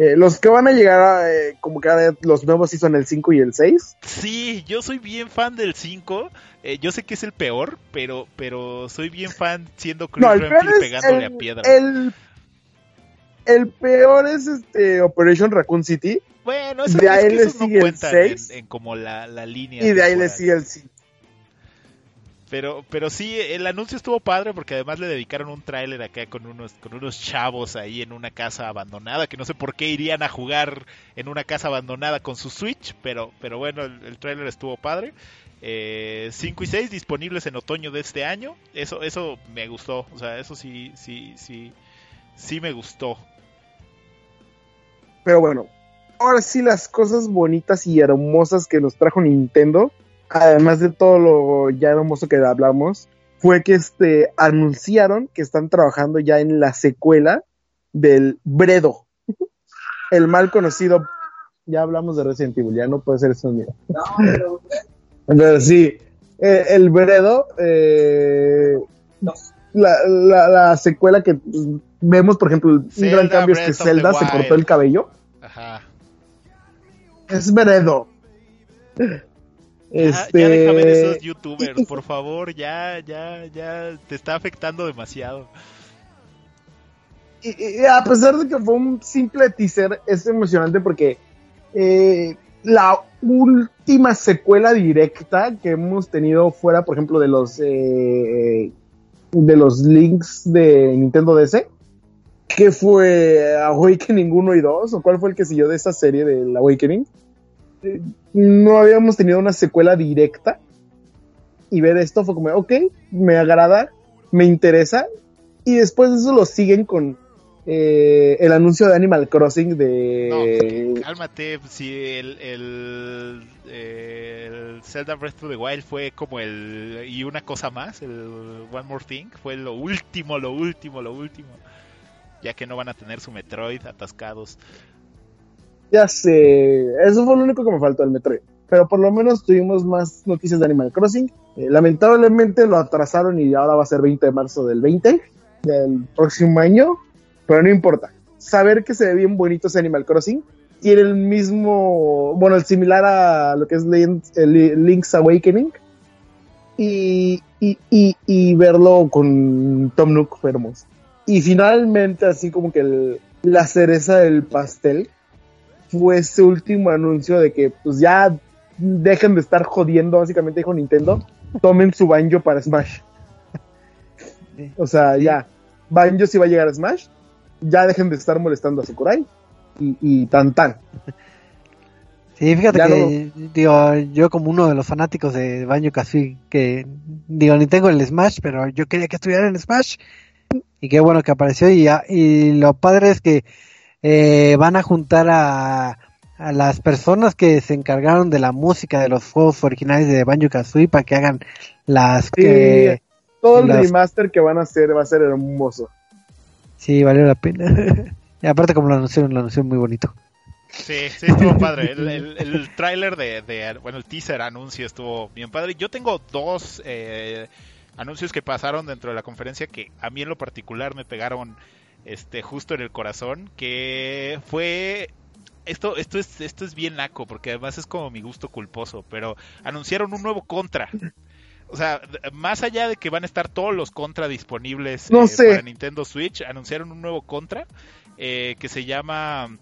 Eh, los que van a llegar, a, eh, como que los nuevos sí son el 5 y el 6. Sí, yo soy bien fan del 5. eh, yo sé que es el peor, pero pero soy bien fan siendo Chris No, es pegándole el, a piedra. el, el peor es este Operation Raccoon City Bueno, eso, de es ahí que le esos no sigue el cuentan seis. en, en como la, la línea. y de ahí le sigue el 5. Pero, pero sí, el anuncio estuvo padre porque además le dedicaron un tráiler acá con unos, con unos chavos ahí en una casa abandonada, que no sé por qué irían a jugar en una casa abandonada con su Switch, pero, pero bueno, el, el tráiler estuvo padre. Eh, 5 y 6 disponibles en otoño de este año. Eso, eso me gustó. O sea, eso sí, sí, sí, sí me gustó. Pero bueno, ahora sí las cosas bonitas y hermosas que nos trajo Nintendo, además de todo lo ya hermoso que hablamos, fue que este anunciaron que están trabajando ya en la secuela del Bredo, [laughs] el mal conocido. Ya hablamos de Resident Evil, ya no puede ser eso mío. Pero sí, eh, el Bredo, eh, la, la, la secuela que vemos, por ejemplo, un Zelda gran cambio es que Zelda se cortó el cabello. Ajá. Es Bredo. Ya, Este, ya deja ver esos youtubers, por favor, ya, ya, ya, te está afectando demasiado. y- y a pesar de que fue un simple teaser, es emocionante porque eh, la última secuela directa que hemos tenido fuera, por ejemplo, de los eh, de los links de Nintendo DS, que fue Awakening 1 y 2, o cuál fue el que siguió de esa serie del Awakening, no habíamos tenido una secuela directa. Y ver esto fue como, ok, me agrada, me interesa. Y después de eso lo siguen con eh, el anuncio de Animal Crossing de... Cálmate, si el, el, el Zelda Breath of the Wild fue como el... y una cosa más, el One More Thing, fue lo último, lo último, lo último. Ya que no van a tener su Metroid atascados. Ya sé, eso fue lo único que me faltó del Metroid. Pero por lo menos tuvimos más noticias de Animal Crossing. Eh, lamentablemente lo atrasaron y ahora va a ser 20 de marzo del 20, del próximo año. Pero no importa. Saber que se ve bien bonito ese Animal Crossing tiene el mismo, bueno, el similar a lo que es Link- el Link's Awakening. Y, y, y, y verlo con Tom Nook hermoso. Y finalmente, así como que el- la cereza del pastel fue ese último anuncio de que pues ya dejen de estar jodiendo, básicamente dijo Nintendo, tomen su banjo para Smash. O sea, ya, Banjo sí va a llegar a Smash, ya dejen de estar molestando a Sakurai y, y tan tan. Sí, fíjate Ya que, digo, yo como uno de los fanáticos de Banjo Kazooie, que, digo, ni tengo el Smash, pero yo quería que estuviera en Smash, y qué bueno que apareció, y, ya- y lo padre es que eh, van a juntar a, a las personas que se encargaron de la música de los juegos originales de Banjo Kazooie para que hagan las que, Todo el Las- remaster que van a hacer va a ser hermoso. sí, valió la pena. [laughs] y aparte como lo anunciaron, lo anunciaron muy bonito. Sí, sí, estuvo padre. El, el, el tráiler de, de- bueno, el teaser anuncio estuvo bien padre. Yo tengo dos eh, anuncios que pasaron dentro de la conferencia que a mí en lo particular me pegaron este justo en el corazón, que fue esto esto es esto es bien naco porque además es como mi gusto culposo, pero anunciaron un nuevo Contra. O sea, más allá de que van a estar todos los Contra disponibles No eh, sé. para Nintendo Switch, anunciaron un nuevo Contra eh, que se llama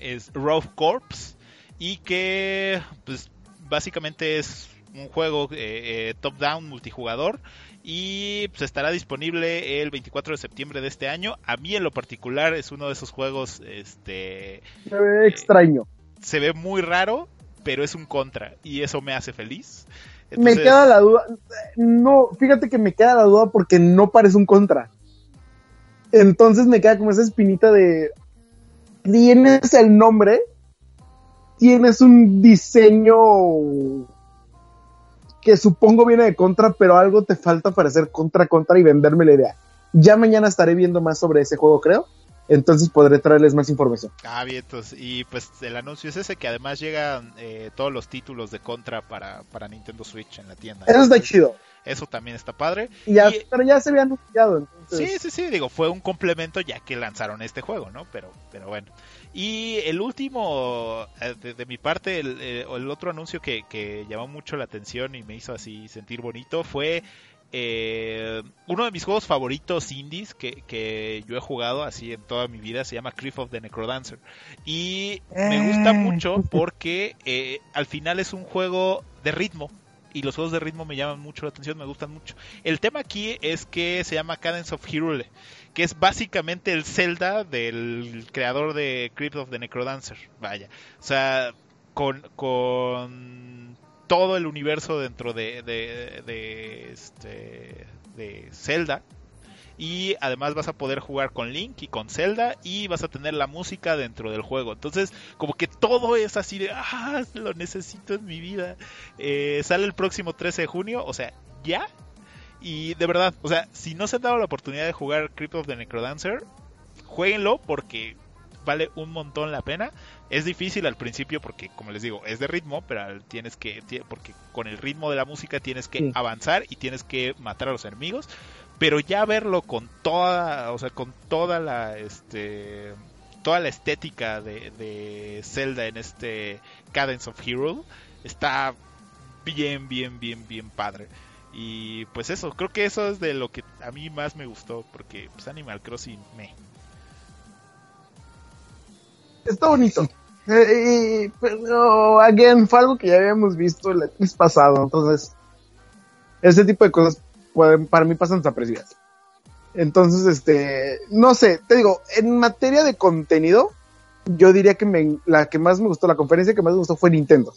es Rough Corps y que pues básicamente es un juego eh, eh, top-down multijugador y pues estará disponible el 24 de septiembre de este año. A mí en lo particular es uno de esos juegos, este, Se ve extraño. se ve muy raro, pero es un contra y eso me hace feliz. Me queda la duda. No, fíjate que me queda la duda porque no parece un contra. Entonces me queda como esa espinita de. Tienes el nombre, tienes un diseño que supongo viene de contra, pero algo te falta para hacer contra contra y venderme la idea. Ya mañana estaré viendo más sobre ese juego, creo. Entonces podré traerles más información. Ah, bien, entonces, y pues el anuncio es ese que además llegan eh, todos los títulos de contra para, para Nintendo Switch en la tienda. Eso está chido. Eso también está padre. Y ya, Y- pero ya se había anunciado. Entonces, Sí, sí, sí, digo, fue un complemento ya que lanzaron este juego, ¿no? Pero, pero bueno. Y el último, eh, de, de mi parte, el, eh, el otro anuncio que, que llamó mucho la atención y me hizo así sentir bonito fue eh, uno de mis juegos favoritos indies que, que yo he jugado así en toda mi vida, se llama Crypt of the Necrodancer. Y me gusta Eh. mucho porque eh, al final es un juego de ritmo. Y los juegos de ritmo me llaman mucho la atención, me gustan mucho. El tema aquí es que se llama Cadence of Hyrule, que es básicamente el Zelda del creador de Crypt of the Necrodancer. Vaya, o sea, con, con todo el universo dentro de, de, de, este, de Zelda. Y además vas a poder jugar con Link y con Zelda y vas a tener la música dentro del juego. Entonces, como que todo es así de, ah, lo necesito en mi vida. Eh, sale el próximo 13 de junio, o sea, ya. Y de verdad, o sea, si no se han dado la oportunidad de jugar Crypt of the Necrodancer, jueguenlo porque vale un montón la pena. Es difícil al principio porque, como les digo, es de ritmo, pero tienes que, porque con el ritmo de la música tienes que Sí. avanzar y tienes que matar a los enemigos. Pero ya verlo con toda, o sea, con toda la, este, toda la estética de, de Zelda en este Cadence of Hero está bien, bien, bien, bien padre. Y pues eso, creo que eso es de lo que a mí más me gustó, porque pues Animal Crossing me... Está bonito. Eh, pero, again, fue algo que ya habíamos visto el mes pasado. Entonces, ese tipo de cosas pueden- para mí pasan desapercibidas. Entonces, este, no sé, te digo, en materia de contenido, yo diría que me- la que más me gustó, la conferencia que más me gustó fue Nintendo.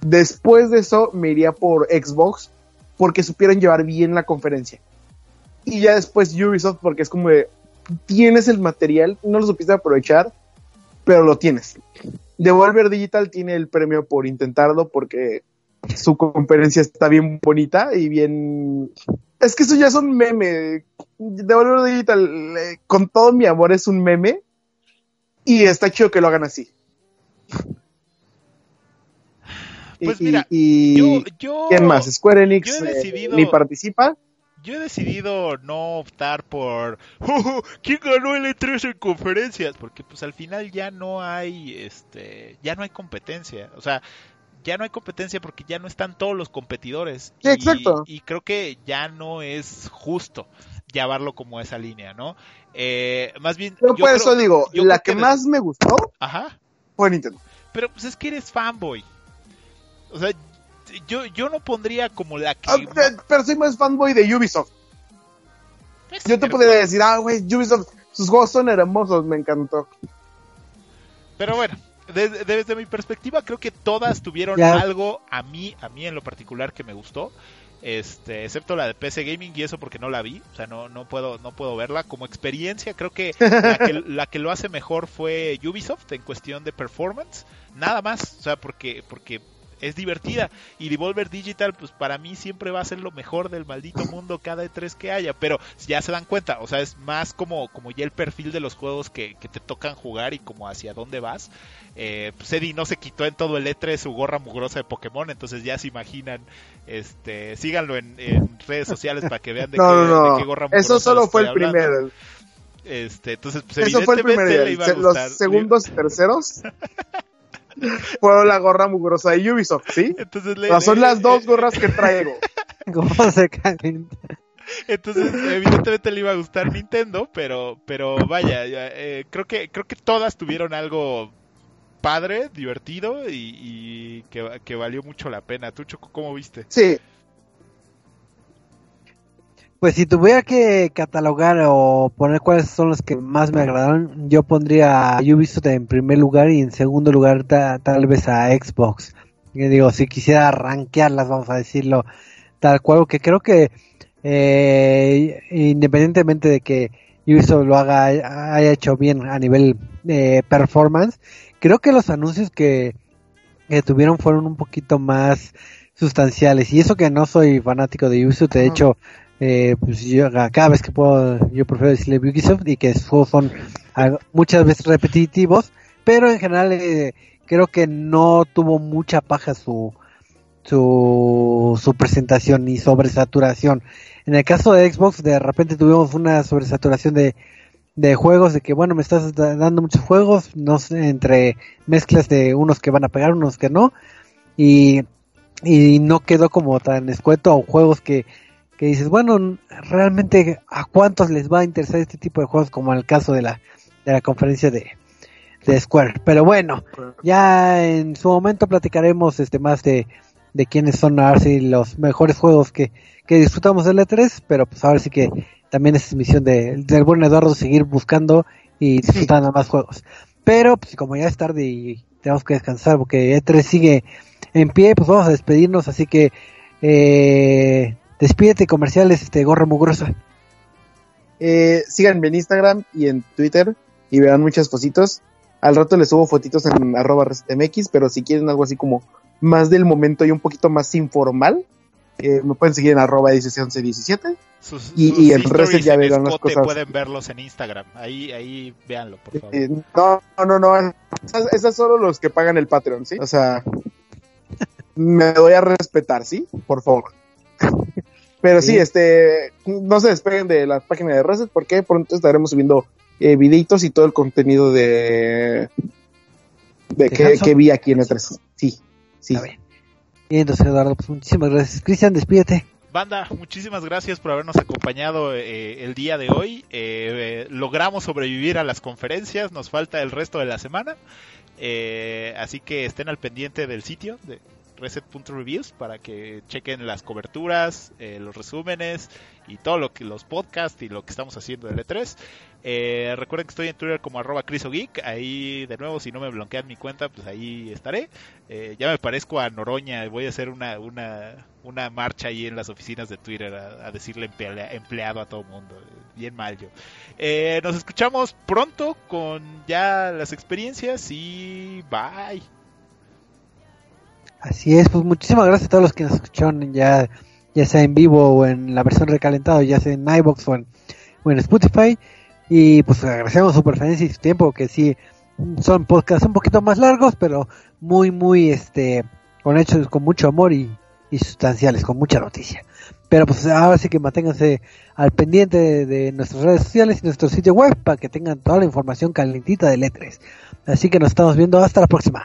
Después de eso, me iría por Xbox, porque supieron llevar bien la conferencia. Y ya después Ubisoft, porque es como de, tienes el material, no lo supiste aprovechar, pero lo tienes. Devolver Digital tiene el premio por intentarlo porque su conferencia está bien bonita y bien... Es que eso ya es un meme. Devolver Digital, eh, con todo mi amor, es un meme y está chido que lo hagan así. Pues Y- mira, y, Yo, yo, ¿quién más? Square Enix yo he eh, decidido- ni participa. Yo he decidido no optar por "Oh, quién ganó el E3 en conferencias, porque pues al final ya no hay este, ya no hay competencia, o sea, ya no hay competencia porque ya no están todos los competidores. Sí, y, exacto. y creo que ya no es justo llevarlo como esa línea, ¿no? Eh, más bien Yo yo por creo- eso digo, la que de- más me gustó Ajá. fue Nintendo. Pero pues es que eres fanboy. O sea, yo, yo no pondría como la que... Ah, pe- Pero soy más fanboy de Ubisoft. Pues, Yo te podría decir, ah, güey, Ubisoft, sus juegos son hermosos, me encantó. Pero bueno, desde, desde mi perspectiva creo que todas tuvieron Ya. algo a mí, a mí en lo particular que me gustó. Este, excepto la de PC Gaming y eso porque no la vi, o sea, no, no puedo, no puedo verla. Como experiencia, creo que la, que [laughs] la que lo hace mejor fue Ubisoft en cuestión de performance, nada más, o sea, porque, porque es divertida. Y Devolver Digital, pues para mí siempre va a ser lo mejor del maldito mundo cada E3 que haya. Pero ya se dan cuenta, o sea, es más como, como ya el perfil de los juegos que, que te tocan jugar y como hacia dónde vas. Eh, pues Eddie no se quitó en todo el E3 su gorra mugrosa de Pokémon, entonces ya se imaginan. Este, síganlo en, en redes sociales para que vean de, [laughs] No, qué, no, de qué gorra mugrosa Eso solo fue el estoy hablando. primer. Este, entonces, pues Eso fue el primer día. Los segundos y terceros [laughs] [laughs] fueron la gorra mugrosa de Ubisoft, ¿sí? Entonces, le- son las dos gorras que traigo. [laughs] ¿Cómo se calienta? Entonces, evidentemente le iba a gustar Nintendo, pero, pero vaya, ya, eh, creo que, creo que todas tuvieron algo padre, divertido y, y que, que valió mucho la pena. ¿Tú, Choco, cómo viste? Sí, Pues si tuviera que catalogar o poner cuáles son los que más me agradaron, yo pondría a Ubisoft en primer lugar y en segundo lugar ta- tal vez a Xbox. Yo digo, si quisiera rankearlas, vamos a decirlo tal cual, que creo que eh, independientemente de que Ubisoft lo haga, haya hecho bien a nivel eh, performance, creo que los anuncios que, que tuvieron fueron un poquito más sustanciales. Y eso que no soy fanático de Ubisoft, de hecho, eh, pues yo cada vez que puedo, yo prefiero decirle Ubisoft y que sus juegos son ah, muchas veces repetitivos, pero en general eh, creo que no tuvo mucha paja su, su, su presentación ni sobresaturación. En el caso de Xbox, de repente tuvimos una sobresaturación de, de juegos, de que bueno, me estás da- dando muchos juegos, no sé, entre mezclas de unos que van a pegar, unos que no, y, y no quedó como tan escueto o juegos que, que dices, bueno, realmente a cuántos les va a interesar este tipo de juegos, como en el caso de la, de la conferencia de, de Square. Pero bueno, ya en su momento platicaremos este más de, de quiénes son ahora sí los mejores juegos que, que disfrutamos del E3, pero pues ahora sí que también es misión de, del buen Eduardo seguir buscando y disfrutando más juegos. Pero pues como ya es tarde y tenemos que descansar porque E3 sigue en pie, pues vamos a despedirnos, así que eh, despídete comerciales, este gorra mugrosa. Eh, síganme en Instagram y en Twitter y vean muchas cositas. Al rato les subo fotitos en arroba ResetMX, pero si quieren algo así como más del momento y un poquito más informal, eh, me pueden seguir en arroba 1117. Sus, Y- sus y en stories Reset ya verán las cosas. pueden verlos en Instagram. Ahí, ahí véanlo, por favor. Eh, no, no, no, esas, esas solo los que pagan el Patreon, ¿sí? O sea, me voy a respetar, ¿sí? Por favor. [laughs] Pero sí, Sí. este, no se despeguen de la página de Reset porque pronto estaremos subiendo eh, videitos y todo el contenido de, de ¿De que, vi aquí en E3. Sí, sí. Está bien. Y entonces Eduardo, pues muchísimas gracias. Cristian, despídete. Banda, muchísimas gracias por habernos acompañado eh, el día de hoy. Eh, eh, logramos sobrevivir a las conferencias, nos falta el resto de la semana. Eh, así que estén al pendiente del sitio de reset.reviews para que chequen las coberturas, eh, los resúmenes y todo lo que los podcasts y lo que estamos haciendo del E3. Eh, recuerden que estoy en Twitter como arroba crisogeek, ahí de nuevo si no me bloquean mi cuenta pues ahí estaré. Eh, ya me parezco a Noroña, voy a hacer una, una, una marcha ahí en las oficinas de Twitter a, decirle emplea- empleado a todo mundo, bien mal yo. Nos escuchamos pronto con ya las experiencias y bye. Así es, pues muchísimas gracias a todos los que nos escucharon ya, ya sea en vivo o en la versión recalentada, ya sea en iBox o en, o en Spotify. Y pues agradecemos su preferencia y su tiempo, que sí son podcasts un poquito más largos, pero muy, muy, este, con hechos con mucho amor y, y sustanciales, con mucha noticia. Pero pues ahora sí que manténganse al pendiente de, de nuestras redes sociales y nuestro sitio web para que tengan toda la información calentita de Letres. Así que nos estamos viendo hasta la próxima.